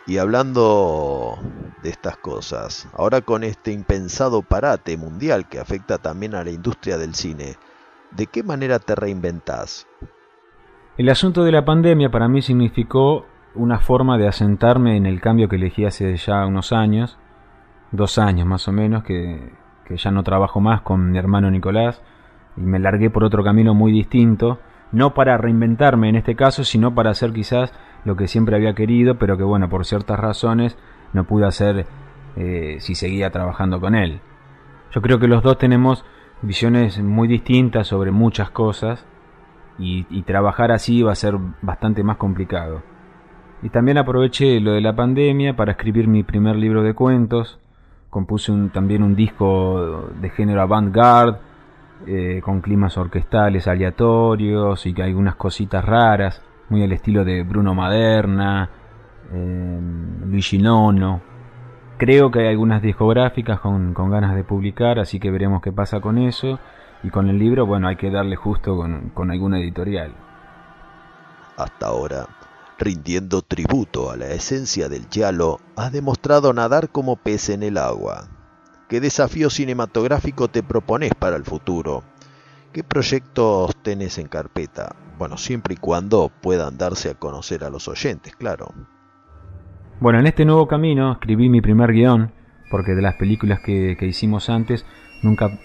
Y hablando de estas cosas, ahora con este impensado parate mundial que afecta también a la industria del cine, ¿de qué manera te reinventás? El asunto de la pandemia para mí significó una forma de asentarme en el cambio que elegí hace ya unos años, dos años más o menos, que, ya no trabajo más con mi hermano Nicolás y me largué por otro camino muy distinto, no para reinventarme en este caso, sino para hacer quizás lo que siempre había querido, pero que bueno, por ciertas razones no pude hacer eh, si seguía trabajando con él. Yo creo que los dos tenemos visiones muy distintas sobre muchas cosas y trabajar así va a ser bastante más complicado. Y también aproveché lo de la pandemia para escribir mi primer libro de cuentos. Compuse también un disco de género avant-garde, eh, con climas orquestales aleatorios y algunas cositas raras, muy al estilo de Bruno Maderna, eh, Luigi Nono. Creo que hay algunas discográficas con, ganas de publicar, así que veremos qué pasa con eso. Y con el libro, bueno, hay que darle justo con, con alguna editorial. Hasta ahora rindiendo tributo a la esencia del giallo, has demostrado nadar como pez en el agua. ¿Qué desafío cinematográfico te propones para el futuro? ¿Qué proyectos tenés en carpeta? Bueno, siempre y cuando puedan darse a conocer a los oyentes, claro. Bueno, en este nuevo camino escribí mi primer guion, porque de las películas que, hicimos antes nunca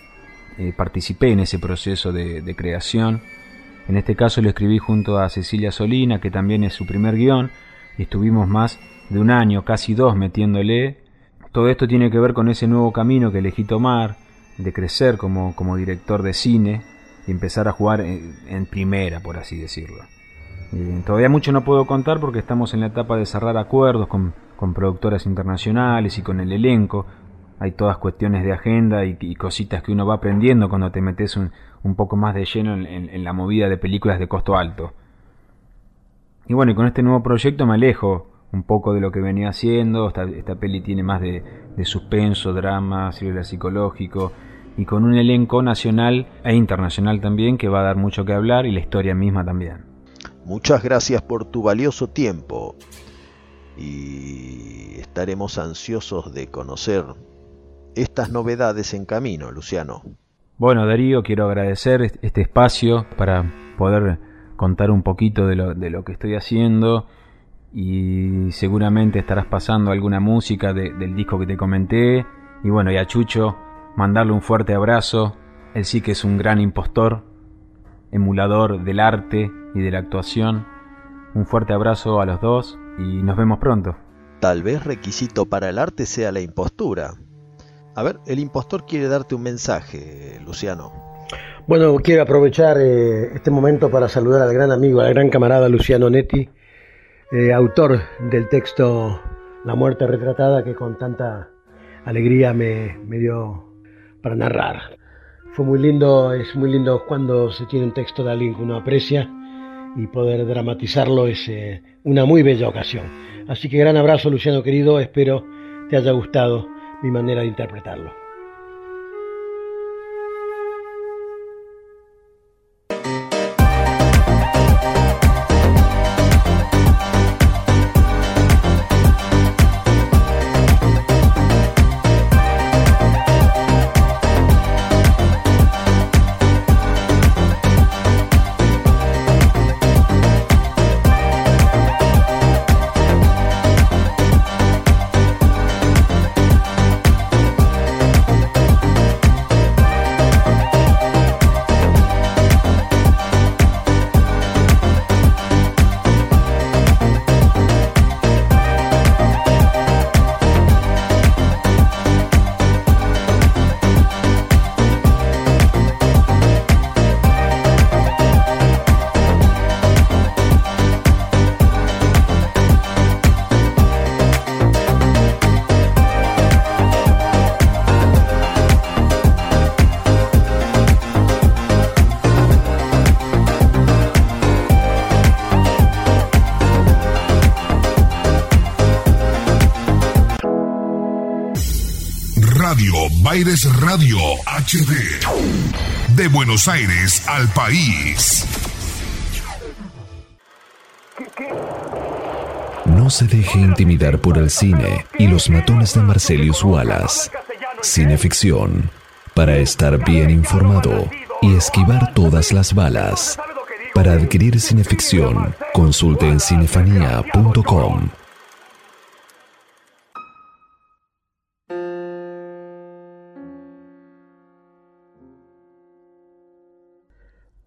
eh, participé en ese proceso de creación en este caso lo escribí junto a Cecilia Solina, que también es su primer guion, y estuvimos más de un año, casi dos, metiéndole. Todo esto tiene que ver con ese nuevo camino que elegí tomar, de crecer como, como director de cine y empezar a jugar en, primera, por así decirlo. todavía mucho no puedo contar porque estamos en la etapa de cerrar acuerdos con, con productoras internacionales y con el elenco, hay todas cuestiones de agenda y, cositas que uno va aprendiendo cuando te metes un, poco más de lleno en, la movida de películas de costo alto. Y bueno, y con este nuevo proyecto me alejo un poco de lo que venía haciendo. Esta, esta peli tiene más de, de suspenso, drama, thriller psicológico y con un elenco nacional e internacional también que va a dar mucho que hablar y la historia misma también. Muchas gracias por tu valioso tiempo y estaremos ansiosos de conocer estas novedades en camino, Luciano. Bueno, Darío, quiero agradecer este espacio para poder contar un poquito de lo, de lo que estoy haciendo y seguramente estarás pasando alguna música del disco que te comenté. Y bueno, y a Chucho, mandarle un fuerte abrazo. Él sí que es un gran impostor, emulador del arte y de la actuación. Un fuerte abrazo a los dos y nos vemos pronto. Tal vez requisito para el arte sea la impostura. A ver, el impostor quiere darte un mensaje, Luciano. Bueno, quiero aprovechar eh, este momento para saludar al gran amigo, al gran camarada Luciano Netti, eh, autor del texto La muerte retratada que con tanta alegría me, me dio para narrar. Fue muy lindo, es muy lindo cuando se tiene un texto de alguien que uno aprecia y poder dramatizarlo es eh, una muy bella ocasión. Así que gran abrazo Luciano querido, espero te haya gustado mi manera de interpretarlo. Baires Radio HD. De Buenos Aires al país. No se deje intimidar por el cine y los matones de Marcelius Wallace. Cineficción. Para estar bien informado y esquivar todas las balas. Para adquirir cineficción, consulte en cinefanía.com.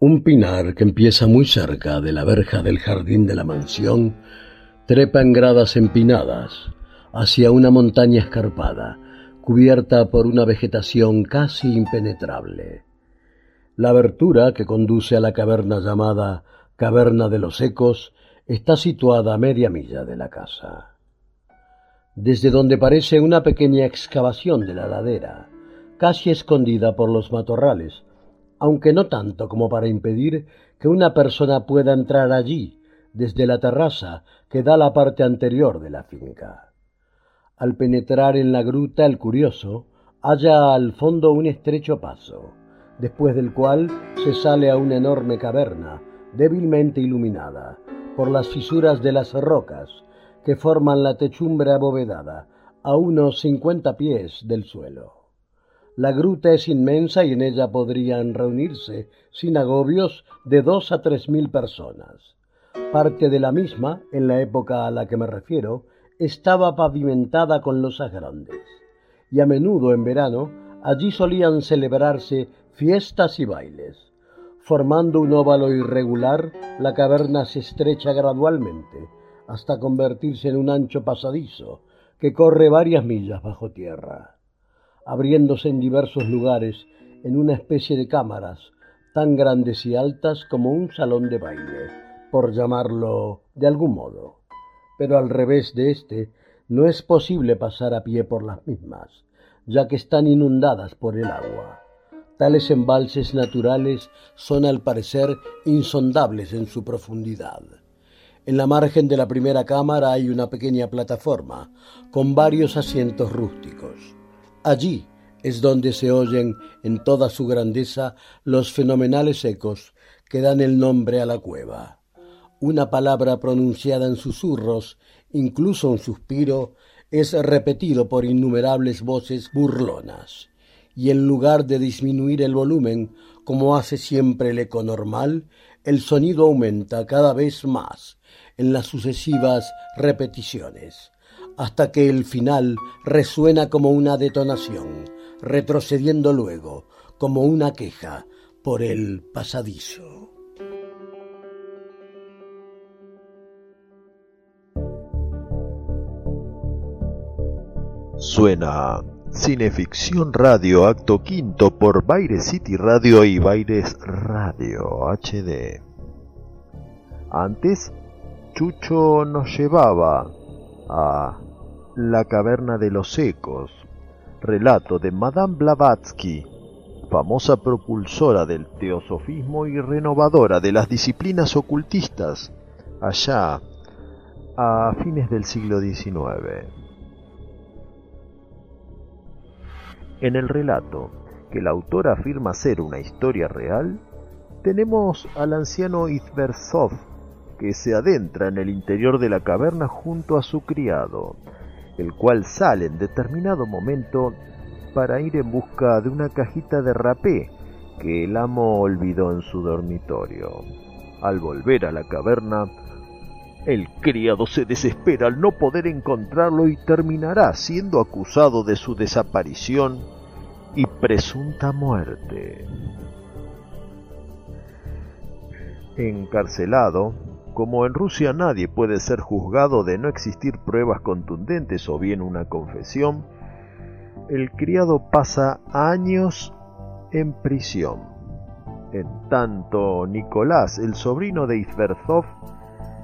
Un pinar que empieza muy cerca de la verja del jardín de la mansión trepa en gradas empinadas hacia una montaña escarpada, cubierta por una vegetación casi impenetrable. La abertura que conduce a la caverna llamada Caverna de los Ecos está situada a media milla de la casa. Desde donde parece una pequeña excavación de la ladera, casi escondida por los matorrales, aunque no tanto como para impedir que una persona pueda entrar allí desde la terraza que da la parte anterior de la finca. Al penetrar en la gruta el curioso halla al fondo un estrecho paso, después del cual se sale a una enorme caverna débilmente iluminada por las fisuras de las rocas que forman la techumbre abovedada a unos cincuenta pies del suelo. La gruta es inmensa y en ella podrían reunirse, sin agobios, de dos a tres mil personas. Parte de la misma, en la época a la que me refiero, estaba pavimentada con losas grandes, y a menudo en verano allí solían celebrarse fiestas y bailes. Formando un óvalo irregular, la caverna se estrecha gradualmente, hasta convertirse en un ancho pasadizo que corre varias millas bajo tierra abriéndose en diversos lugares en una especie de cámaras tan grandes y altas como un salón de baile, por llamarlo de algún modo. Pero al revés de éste, no es posible pasar a pie por las mismas, ya que están inundadas por el agua. Tales embalses naturales son al parecer insondables en su profundidad. En la margen de la primera cámara hay una pequeña plataforma con varios asientos rústicos. Allí es donde se oyen en toda su grandeza los fenomenales ecos que dan el nombre a la cueva. Una palabra pronunciada en susurros, incluso un suspiro, es repetido por innumerables voces burlonas, y en lugar de disminuir el volumen, como hace siempre el eco normal, el sonido aumenta cada vez más en las sucesivas repeticiones hasta que el final resuena como una detonación, retrocediendo luego como una queja por el pasadizo. Suena Cineficción Radio, acto quinto por Baires City Radio y Baires Radio HD. Antes, Chucho nos llevaba a la caverna de los ecos, relato de Madame Blavatsky, famosa propulsora del teosofismo y renovadora de las disciplinas ocultistas, allá a fines del siglo XIX. En el relato, que la autora afirma ser una historia real, tenemos al anciano Izversov, que se adentra en el interior de la caverna junto a su criado, el cual sale en determinado momento para ir en busca de una cajita de rapé que el amo olvidó en su dormitorio. Al volver a la caverna, el criado se desespera al no poder encontrarlo y terminará siendo acusado de su desaparición y presunta muerte. Encarcelado, como en Rusia nadie puede ser juzgado de no existir pruebas contundentes o bien una confesión, el criado pasa años en prisión. En tanto, Nicolás, el sobrino de Izverzov,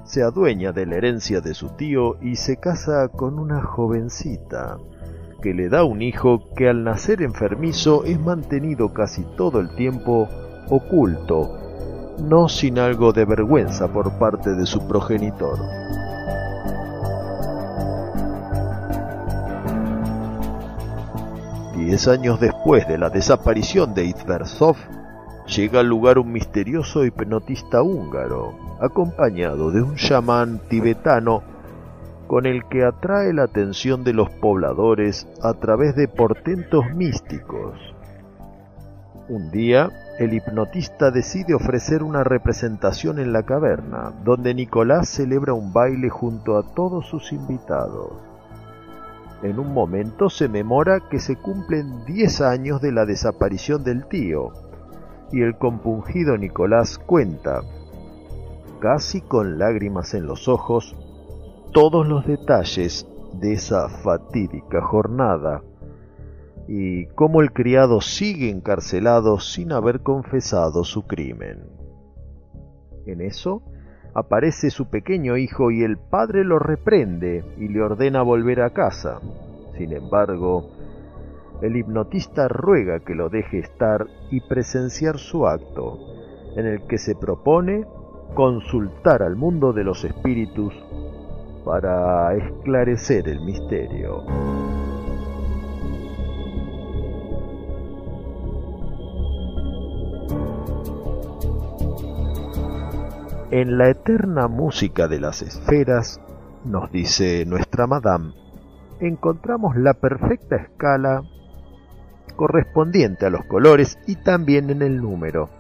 se adueña de la herencia de su tío y se casa con una jovencita, que le da un hijo que al nacer enfermizo es mantenido casi todo el tiempo oculto no sin algo de vergüenza por parte de su progenitor. Diez años después de la desaparición de Itversov, llega al lugar un misterioso hipnotista húngaro, acompañado de un chamán tibetano con el que atrae la atención de los pobladores a través de portentos místicos. Un día, el hipnotista decide ofrecer una representación en la caverna, donde Nicolás celebra un baile junto a todos sus invitados. En un momento se memora que se cumplen 10 años de la desaparición del tío, y el compungido Nicolás cuenta, casi con lágrimas en los ojos, todos los detalles de esa fatídica jornada y cómo el criado sigue encarcelado sin haber confesado su crimen. En eso aparece su pequeño hijo y el padre lo reprende y le ordena volver a casa. Sin embargo, el hipnotista ruega que lo deje estar y presenciar su acto, en el que se propone consultar al mundo de los espíritus para esclarecer el misterio. En la eterna música de las esferas, nos dice nuestra Madame, encontramos la perfecta escala correspondiente a los colores y también en el número,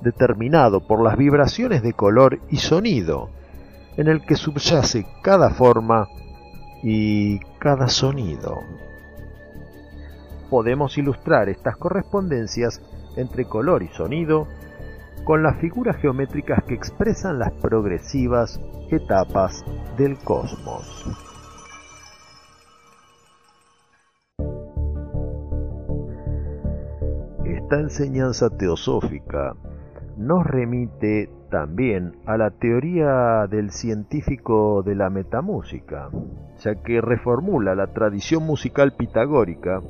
determinado por las vibraciones de color y sonido, en el que subyace cada forma y cada sonido. Podemos ilustrar estas correspondencias entre color y sonido con las figuras geométricas que expresan las progresivas etapas del cosmos. Esta enseñanza teosófica nos remite también a la teoría del científico de la metamúsica, ya que reformula la tradición musical pitagórica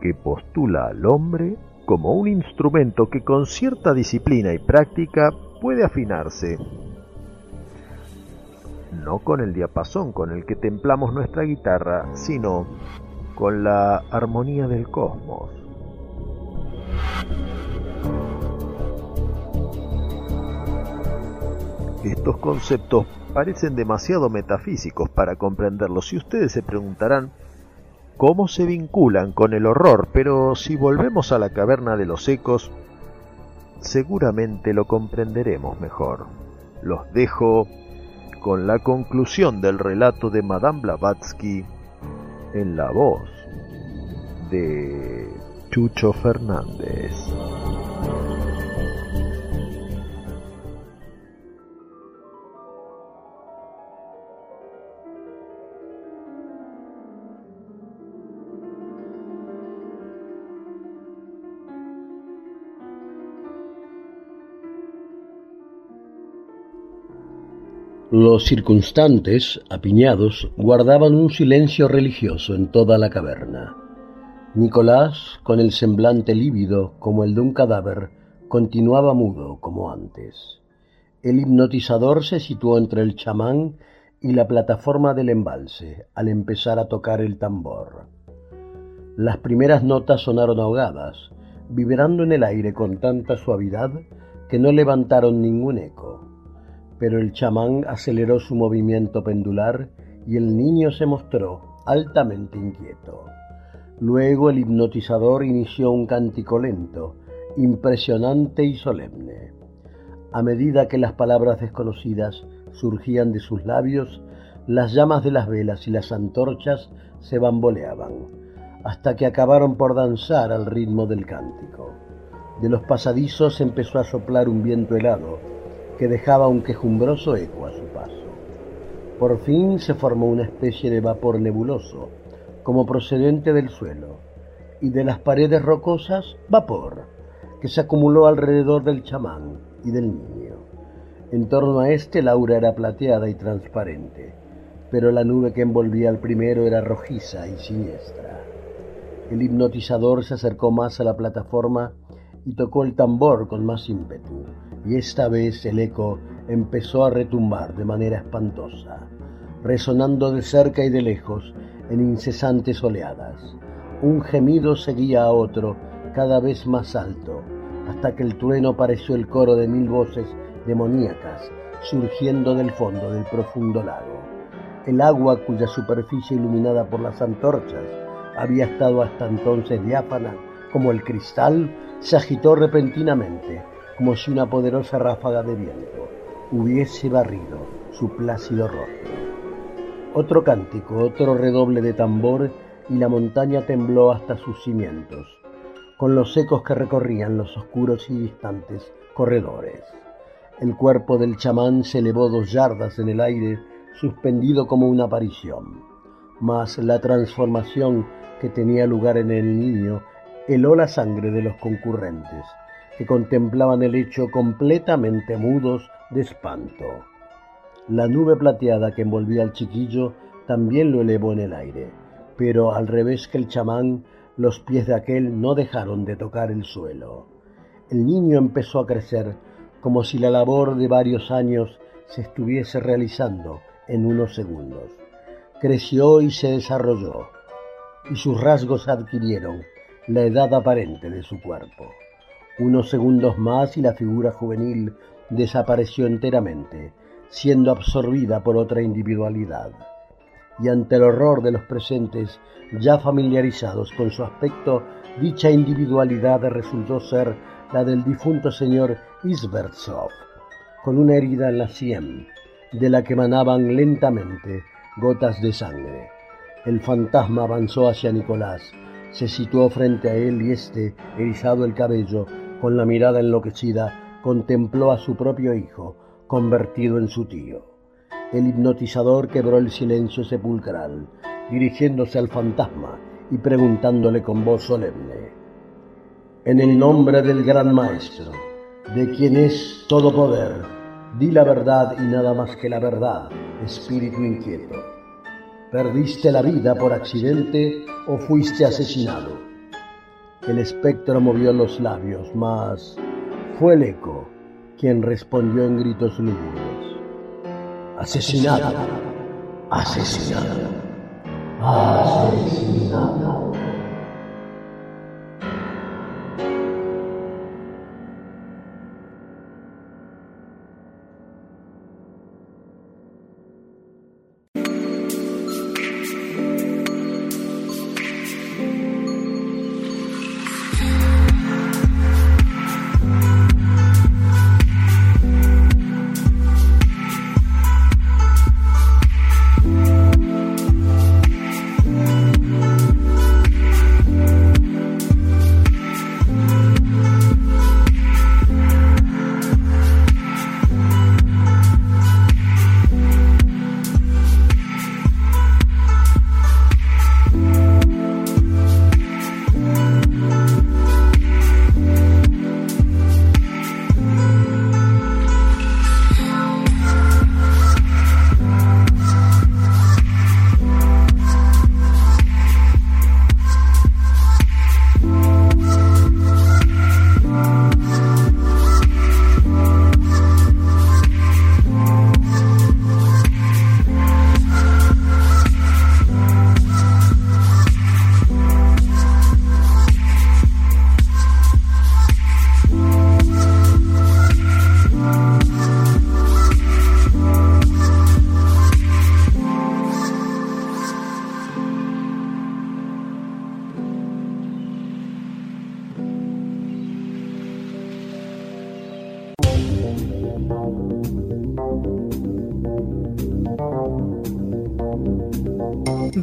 que postula al hombre como un instrumento que con cierta disciplina y práctica puede afinarse, no con el diapasón con el que templamos nuestra guitarra, sino con la armonía del cosmos. Estos conceptos parecen demasiado metafísicos para comprenderlos y ustedes se preguntarán cómo se vinculan con el horror, pero si volvemos a la caverna de los ecos, seguramente lo comprenderemos mejor. Los dejo con la conclusión del relato de Madame Blavatsky en la voz de Chucho Fernández. Los circunstantes, apiñados, guardaban un silencio religioso en toda la caverna. Nicolás, con el semblante lívido como el de un cadáver, continuaba mudo como antes. El hipnotizador se situó entre el chamán y la plataforma del embalse al empezar a tocar el tambor. Las primeras notas sonaron ahogadas, vibrando en el aire con tanta suavidad que no levantaron ningún eco pero el chamán aceleró su movimiento pendular y el niño se mostró altamente inquieto. Luego el hipnotizador inició un cántico lento, impresionante y solemne. A medida que las palabras desconocidas surgían de sus labios, las llamas de las velas y las antorchas se bamboleaban, hasta que acabaron por danzar al ritmo del cántico. De los pasadizos empezó a soplar un viento helado, que dejaba un quejumbroso eco a su paso. Por fin se formó una especie de vapor nebuloso, como procedente del suelo, y de las paredes rocosas, vapor, que se acumuló alrededor del chamán y del niño. En torno a este la aura era plateada y transparente, pero la nube que envolvía al primero era rojiza y siniestra. El hipnotizador se acercó más a la plataforma y tocó el tambor con más ímpetu y esta vez el eco empezó a retumbar de manera espantosa, resonando de cerca y de lejos en incesantes oleadas. Un gemido seguía a otro, cada vez más alto, hasta que el trueno pareció el coro de mil voces demoníacas surgiendo del fondo del profundo lago. El agua, cuya superficie iluminada por las antorchas había estado hasta entonces diáfana como el cristal, se agitó repentinamente, como si una poderosa ráfaga de viento hubiese barrido su plácido rostro. Otro cántico, otro redoble de tambor y la montaña tembló hasta sus cimientos, con los ecos que recorrían los oscuros y distantes corredores. El cuerpo del chamán se elevó dos yardas en el aire, suspendido como una aparición. Mas la transformación que tenía lugar en el niño heló la sangre de los concurrentes, que contemplaban el hecho completamente mudos de espanto. La nube plateada que envolvía al chiquillo también lo elevó en el aire, pero al revés que el chamán, los pies de aquel no dejaron de tocar el suelo. El niño empezó a crecer como si la labor de varios años se estuviese realizando en unos segundos. Creció y se desarrolló, y sus rasgos adquirieron la edad aparente de su cuerpo. Unos segundos más y la figura juvenil desapareció enteramente, siendo absorbida por otra individualidad. Y ante el horror de los presentes, ya familiarizados con su aspecto, dicha individualidad resultó ser la del difunto señor Isbertsov, con una herida en la sien, de la que emanaban lentamente gotas de sangre. El fantasma avanzó hacia Nicolás, se situó frente a él y éste, erizado el cabello, con la mirada enloquecida, contempló a su propio hijo, convertido en su tío. El hipnotizador quebró el silencio sepulcral, dirigiéndose al fantasma y preguntándole con voz solemne, En el nombre del gran maestro, de quien es todo poder, di la verdad y nada más que la verdad, espíritu inquieto. ¿Perdiste la vida por accidente o fuiste asesinado? El espectro movió los labios, mas fue el eco quien respondió en gritos lúgubres. Asesinado, asesinado, asesinado.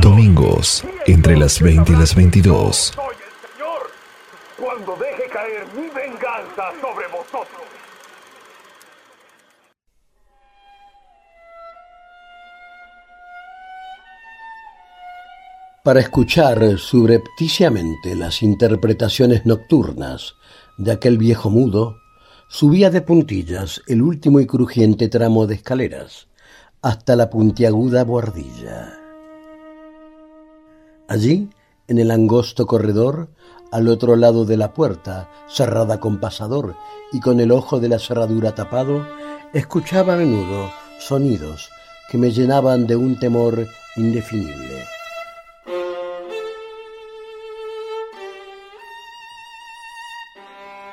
Domingos, entre las 20 y las 22. Soy el Señor, cuando deje caer mi venganza sobre vosotros. Para escuchar subrepticiamente las interpretaciones nocturnas de aquel viejo mudo, subía de puntillas el último y crujiente tramo de escaleras hasta la puntiaguda buhardilla. Allí, en el angosto corredor, al otro lado de la puerta, cerrada con pasador y con el ojo de la cerradura tapado, escuchaba a menudo sonidos que me llenaban de un temor indefinible.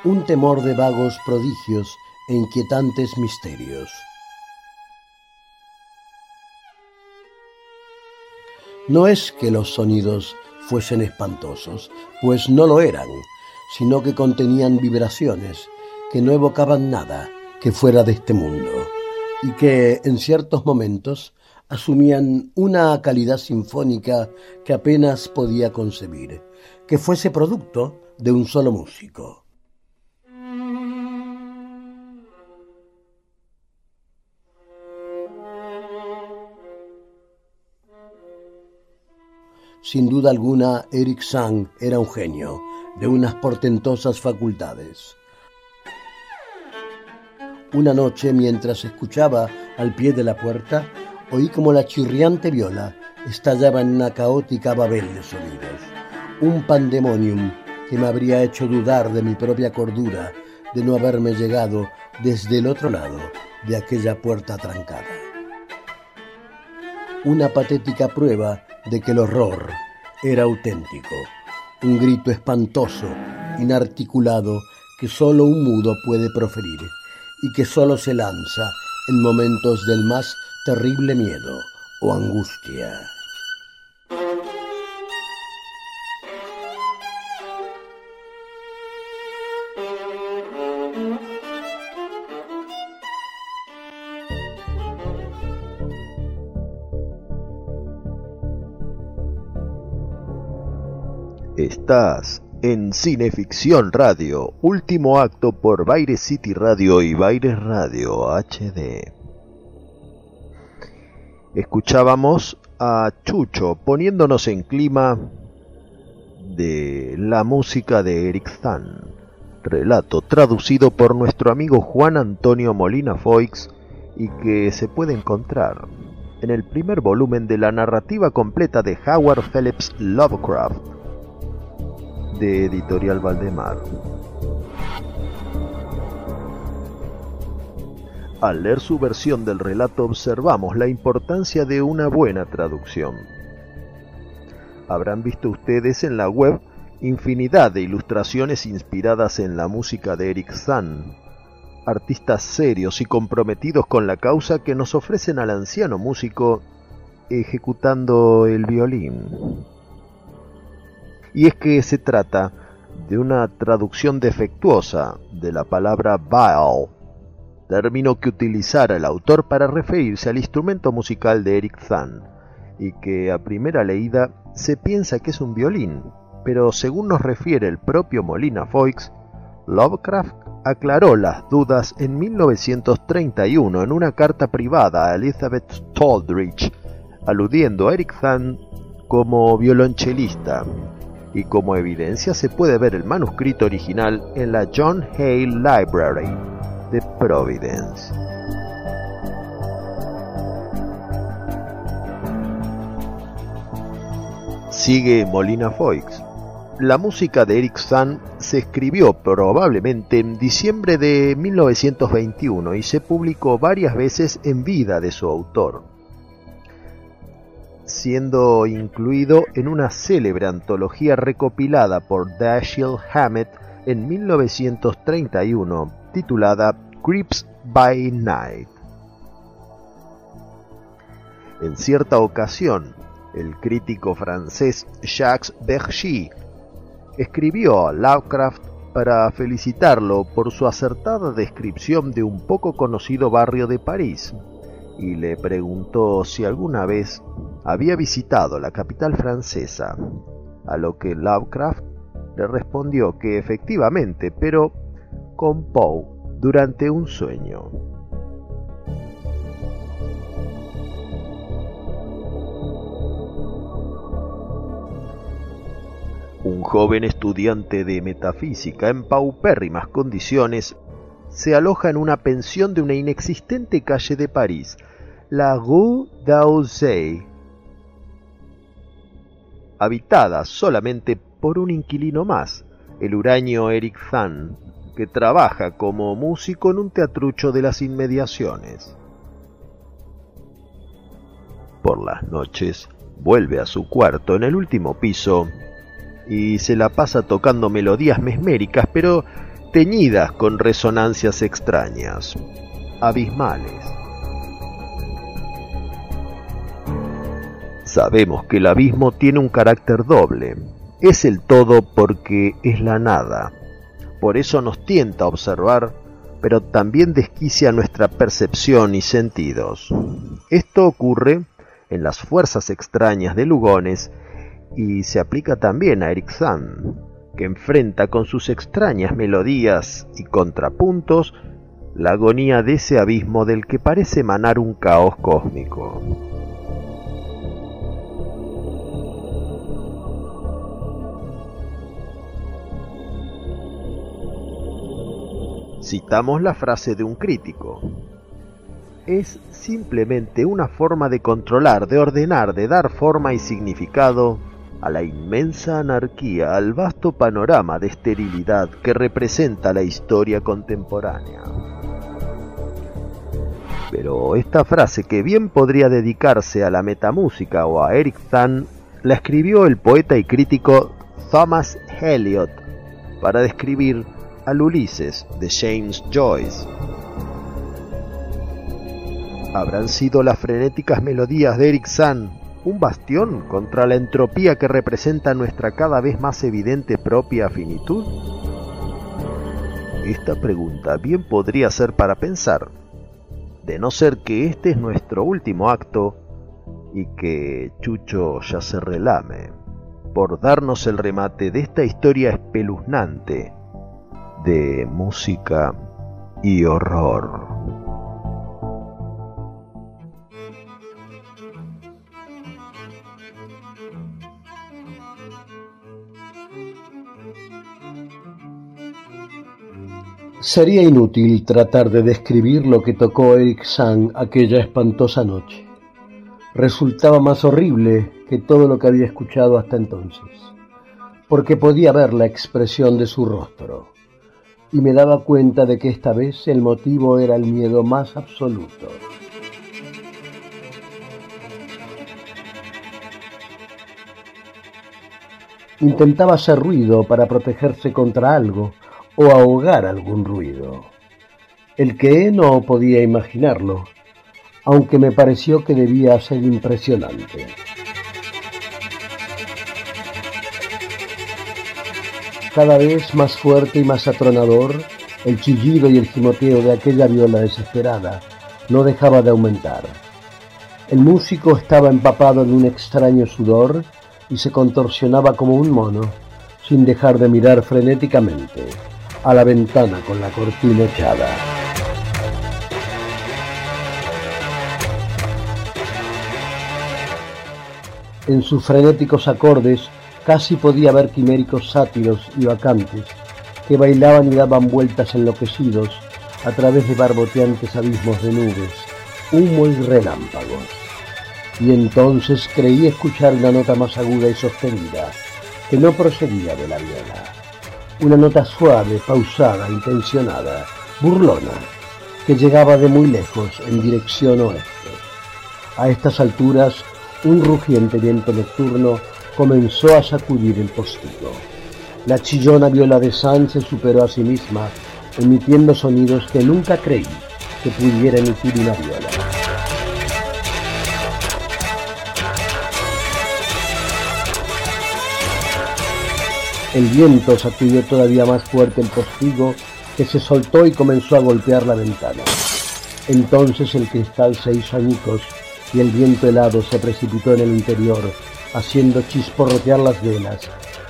Un temor de vagos prodigios e inquietantes misterios. No es que los sonidos fuesen espantosos, pues no lo eran, sino que contenían vibraciones que no evocaban nada que fuera de este mundo y que en ciertos momentos asumían una calidad sinfónica que apenas podía concebir, que fuese producto de un solo músico. Sin duda alguna, Eric Sang era un genio, de unas portentosas facultades. Una noche, mientras escuchaba al pie de la puerta, oí como la chirriante viola estallaba en una caótica babel de sonidos. Un pandemonium que me habría hecho dudar de mi propia cordura de no haberme llegado desde el otro lado de aquella puerta trancada. Una patética prueba de que el horror era auténtico, un grito espantoso, inarticulado, que solo un mudo puede proferir y que solo se lanza en momentos del más terrible miedo o angustia. En Cineficción Radio, último acto por Baire City Radio y Baire Radio HD. Escuchábamos a Chucho poniéndonos en clima de la música de Eric Zahn, relato traducido por nuestro amigo Juan Antonio Molina Foix y que se puede encontrar en el primer volumen de la narrativa completa de Howard Phillips Lovecraft de Editorial Valdemar. Al leer su versión del relato observamos la importancia de una buena traducción. Habrán visto ustedes en la web infinidad de ilustraciones inspiradas en la música de Eric Zahn, artistas serios y comprometidos con la causa que nos ofrecen al anciano músico ejecutando el violín y es que se trata de una traducción defectuosa de la palabra viol, término que utilizara el autor para referirse al instrumento musical de Eric Zahn, y que a primera leída se piensa que es un violín, pero según nos refiere el propio Molina Foix, Lovecraft aclaró las dudas en 1931 en una carta privada a Elizabeth Stoldrich, aludiendo a Eric Zahn como violonchelista y como evidencia se puede ver el manuscrito original en la John Hale Library de Providence. Sigue Molina Foix. La música de Eric Zahn se escribió probablemente en diciembre de 1921 y se publicó varias veces en vida de su autor siendo incluido en una célebre antología recopilada por Dashiell Hammett en 1931, titulada Creeps by Night. En cierta ocasión, el crítico francés Jacques Bergy escribió a Lovecraft para felicitarlo por su acertada descripción de un poco conocido barrio de París, y le preguntó si alguna vez había visitado la capital francesa, a lo que Lovecraft le respondió que efectivamente, pero con Poe durante un sueño. joven estudiante de metafísica en paupérrimas condiciones se aloja en una pensión de una inexistente calle de París, la Rue d'Auseil, habitada solamente por un inquilino más, el huraño Eric Zahn, que trabaja como músico en un teatrucho de las inmediaciones. Por las noches vuelve a su cuarto en el último piso y se la pasa tocando melodías mesméricas pero teñidas con resonancias extrañas, abismales. Sabemos que el abismo tiene un carácter doble. Es el todo porque es la nada. Por eso nos tienta a observar, pero también desquicia nuestra percepción y sentidos. Esto ocurre en las fuerzas extrañas de Lugones y se aplica también a Eric Zahn, que enfrenta con sus extrañas melodías y contrapuntos la agonía de ese abismo del que parece emanar un caos cósmico. Citamos la frase de un crítico. Es simplemente una forma de controlar, de ordenar, de dar forma y significado a la inmensa anarquía, al vasto panorama de esterilidad que representa la historia contemporánea. Pero esta frase, que bien podría dedicarse a la metamúsica o a Eric Zahn, la escribió el poeta y crítico Thomas Eliot para describir al Ulises de James Joyce. ¿Habrán sido las frenéticas melodías de Eric Zahn un bastión contra la entropía que representa nuestra cada vez más evidente propia finitud? Esta pregunta bien podría ser para pensar, de no ser que este es nuestro último acto y que Chucho ya se relame por darnos el remate de esta historia espeluznante de música y horror. Sería inútil tratar de describir lo que tocó Eric Sang aquella espantosa noche. Resultaba más horrible que todo lo que había escuchado hasta entonces, porque podía ver la expresión de su rostro y me daba cuenta de que esta vez el motivo era el miedo más absoluto. Intentaba hacer ruido para protegerse contra algo, o ahogar algún ruido. El que no podía imaginarlo, aunque me pareció que debía ser impresionante. Cada vez más fuerte y más atronador, el chillido y el gimoteo de aquella viola desesperada no dejaba de aumentar. El músico estaba empapado en un extraño sudor y se contorsionaba como un mono, sin dejar de mirar frenéticamente a la ventana con la cortina echada. En sus frenéticos acordes casi podía ver quiméricos sátiros y vacantes que bailaban y daban vueltas enloquecidos a través de barboteantes abismos de nubes, humo y relámpagos. Y entonces creí escuchar una nota más aguda y sostenida, que no procedía de la viola una nota suave, pausada, intencionada, burlona, que llegaba de muy lejos en dirección oeste. A estas alturas, un rugiente viento nocturno comenzó a sacudir el postigo. La chillona viola de San se superó a sí misma, emitiendo sonidos que nunca creí que pudiera emitir una viola. El viento sacudió todavía más fuerte el postigo que se soltó y comenzó a golpear la ventana. Entonces el cristal se hizo añicos y el viento helado se precipitó en el interior, haciendo chisporrotear las velas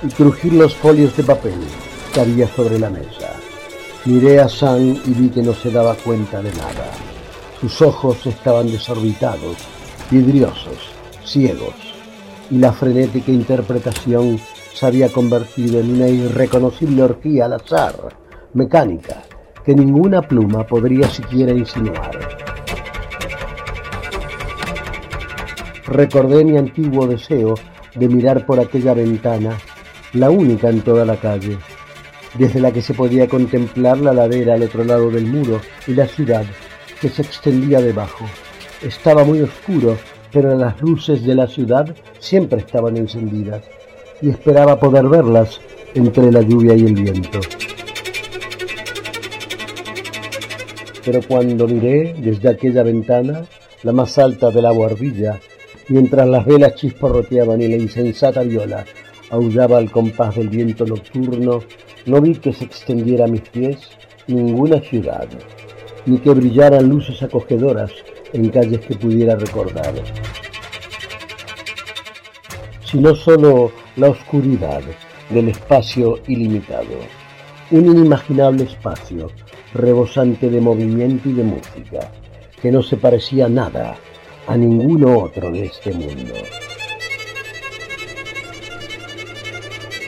y crujir los folios de papel que había sobre la mesa. Miré a San y vi que no se daba cuenta de nada. Sus ojos estaban desorbitados, vidriosos, ciegos, y la frenética interpretación se había convertido en una irreconocible orgía al azar, mecánica, que ninguna pluma podría siquiera insinuar. Recordé mi antiguo deseo de mirar por aquella ventana, la única en toda la calle, desde la que se podía contemplar la ladera al otro lado del muro y la ciudad que se extendía debajo. Estaba muy oscuro, pero las luces de la ciudad siempre estaban encendidas y esperaba poder verlas entre la lluvia y el viento. Pero cuando miré desde aquella ventana, la más alta de la guardilla, mientras las velas chisporroteaban y la insensata viola aullaba al compás del viento nocturno, no vi que se extendiera a mis pies ninguna ciudad, ni que brillaran luces acogedoras en calles que pudiera recordar, sino solo la oscuridad del espacio ilimitado, un inimaginable espacio rebosante de movimiento y de música, que no se parecía nada a ninguno otro de este mundo.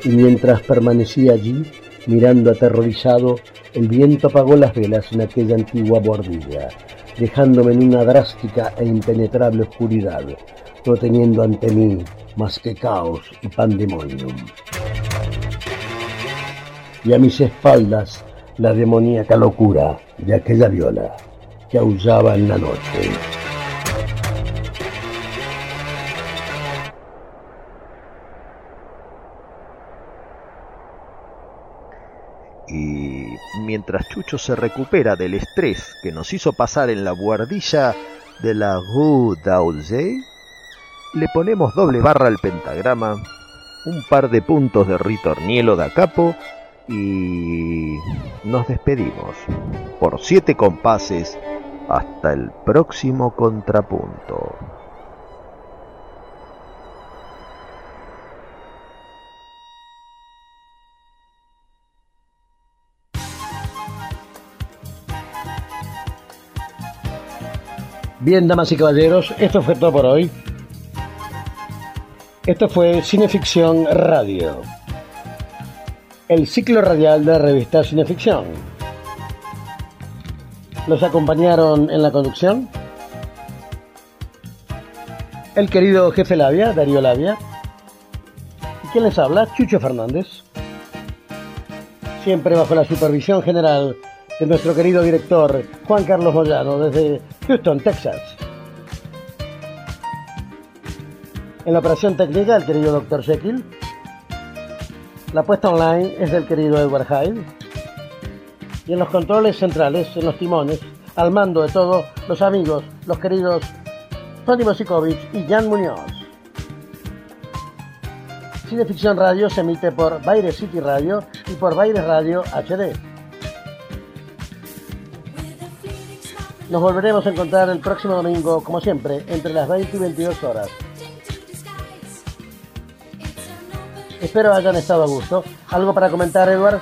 Y mientras permanecía allí, mirando aterrorizado, el viento apagó las velas en aquella antigua bordilla, dejándome en una drástica e impenetrable oscuridad, no teniendo ante mí más que caos y pandemonium. Y a mis espaldas la demoníaca locura de aquella viola que aullaba en la noche. Y mientras Chucho se recupera del estrés que nos hizo pasar en la buhardilla de la Rue le ponemos doble barra al pentagrama, un par de puntos de ritornielo da capo y nos despedimos por siete compases hasta el próximo contrapunto. Bien, damas y caballeros, esto fue todo por hoy. Esto fue Cineficción Radio, el ciclo radial de la revista Cineficción. Nos acompañaron en la conducción el querido jefe Labia, Darío Labia. ¿Y quién les habla? Chucho Fernández. Siempre bajo la supervisión general de nuestro querido director Juan Carlos Moyano desde Houston, Texas. En la operación técnica, el querido Dr. Jekyll. La puesta online es del querido Edward Hyde. Y en los controles centrales, en los timones, al mando de todo, los amigos, los queridos Tony Mosikovic y Jan Muñoz. Cineficción Radio se emite por Baire City Radio y por Baire Radio HD. Nos volveremos a encontrar el próximo domingo, como siempre, entre las 20 y 22 horas. Espero hayan estado a gusto. ¿Algo para comentar, Edward?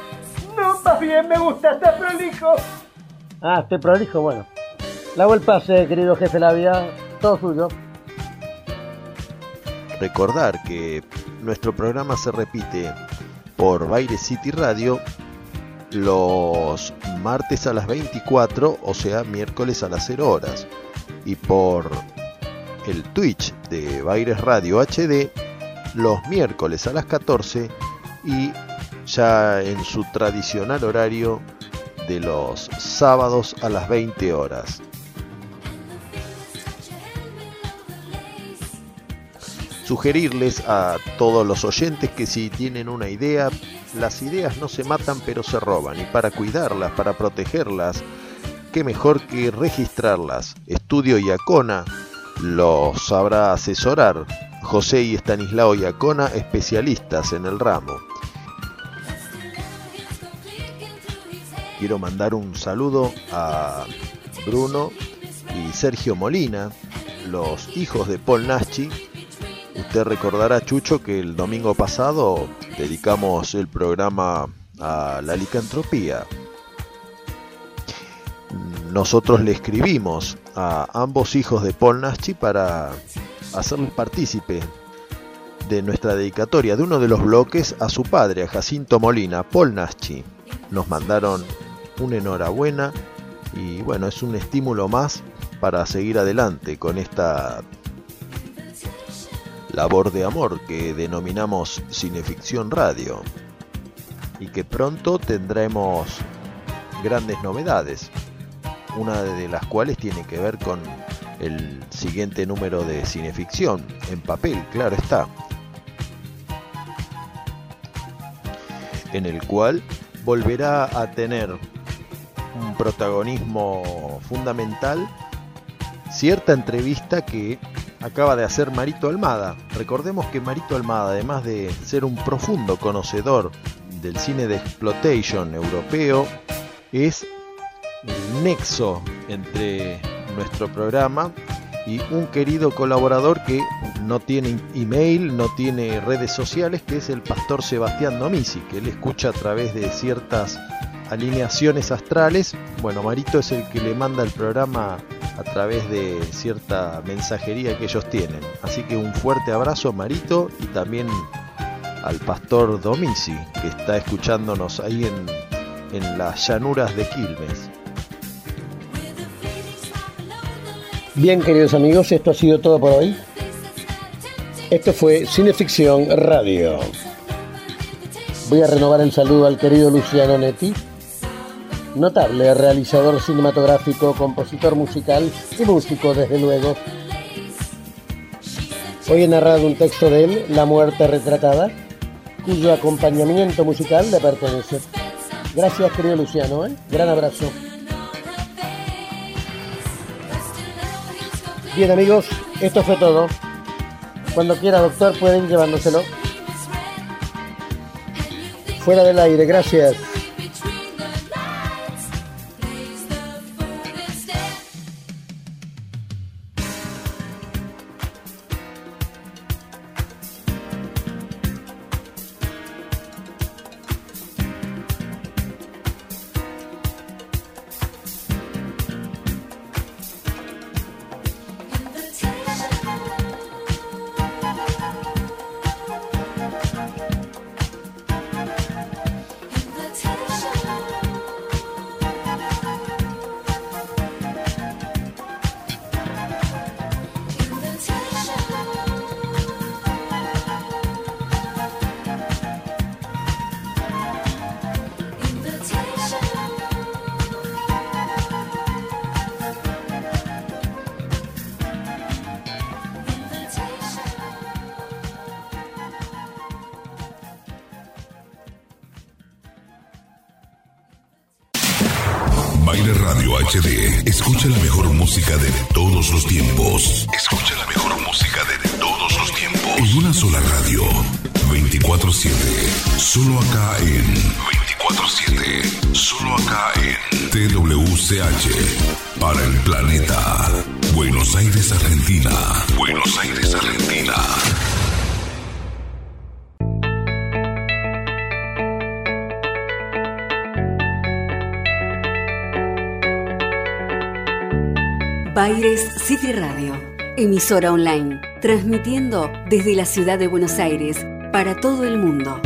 No, más bien me gusta, está prolijo. Ah, estoy prolijo, bueno. Le hago el pase, querido jefe Labia. Todo suyo. Recordar que nuestro programa se repite por Baile City Radio los martes a las 24, o sea, miércoles a las 0 horas. Y por el Twitch de Baires Radio HD los miércoles a las 14 y ya en su tradicional horario de los sábados a las 20 horas. Sugerirles a todos los oyentes que si tienen una idea, las ideas no se matan pero se roban y para cuidarlas, para protegerlas, qué mejor que registrarlas. Estudio Iacona los sabrá asesorar. José y Estanislao Iacona, especialistas en el ramo. Quiero mandar un saludo a Bruno y Sergio Molina, los hijos de Paul Naschi. Usted recordará, Chucho, que el domingo pasado dedicamos el programa a la licantropía. Nosotros le escribimos a ambos hijos de Paul Naschi para hacerles partícipe de nuestra dedicatoria de uno de los bloques a su padre, a Jacinto Molina, Paul Naschi. Nos mandaron una enhorabuena y bueno, es un estímulo más para seguir adelante con esta labor de amor que denominamos Cineficción Radio y que pronto tendremos grandes novedades, una de las cuales tiene que ver con el siguiente número de cineficción, en papel, claro está, en el cual volverá a tener un protagonismo fundamental cierta entrevista que acaba de hacer Marito Almada. Recordemos que Marito Almada, además de ser un profundo conocedor del cine de exploitation europeo, es el nexo entre nuestro programa y un querido colaborador que no tiene email, no tiene redes sociales, que es el pastor Sebastián Domisi, que él escucha a través de ciertas alineaciones astrales. Bueno, Marito es el que le manda el programa a través de cierta mensajería que ellos tienen. Así que un fuerte abrazo Marito y también al pastor Domisi, que está escuchándonos ahí en, en las llanuras de Quilmes. Bien, queridos amigos, esto ha sido todo por hoy. Esto fue Cineficción Radio. Voy a renovar el saludo al querido Luciano Netti, notable realizador cinematográfico, compositor musical y músico, desde luego. Hoy he narrado un texto de él, La muerte retratada, cuyo acompañamiento musical le pertenece. Gracias, querido Luciano, ¿eh? gran abrazo. Bien amigos, esto fue todo. Cuando quiera, doctor, pueden llevándoselo. Fuera del aire, gracias. Solo acá en 24-7. Solo acá en TWCH. Para el planeta. Buenos Aires, Argentina. Buenos Aires, Argentina. Baires City Radio, emisora online, transmitiendo desde la ciudad de Buenos Aires para todo el mundo.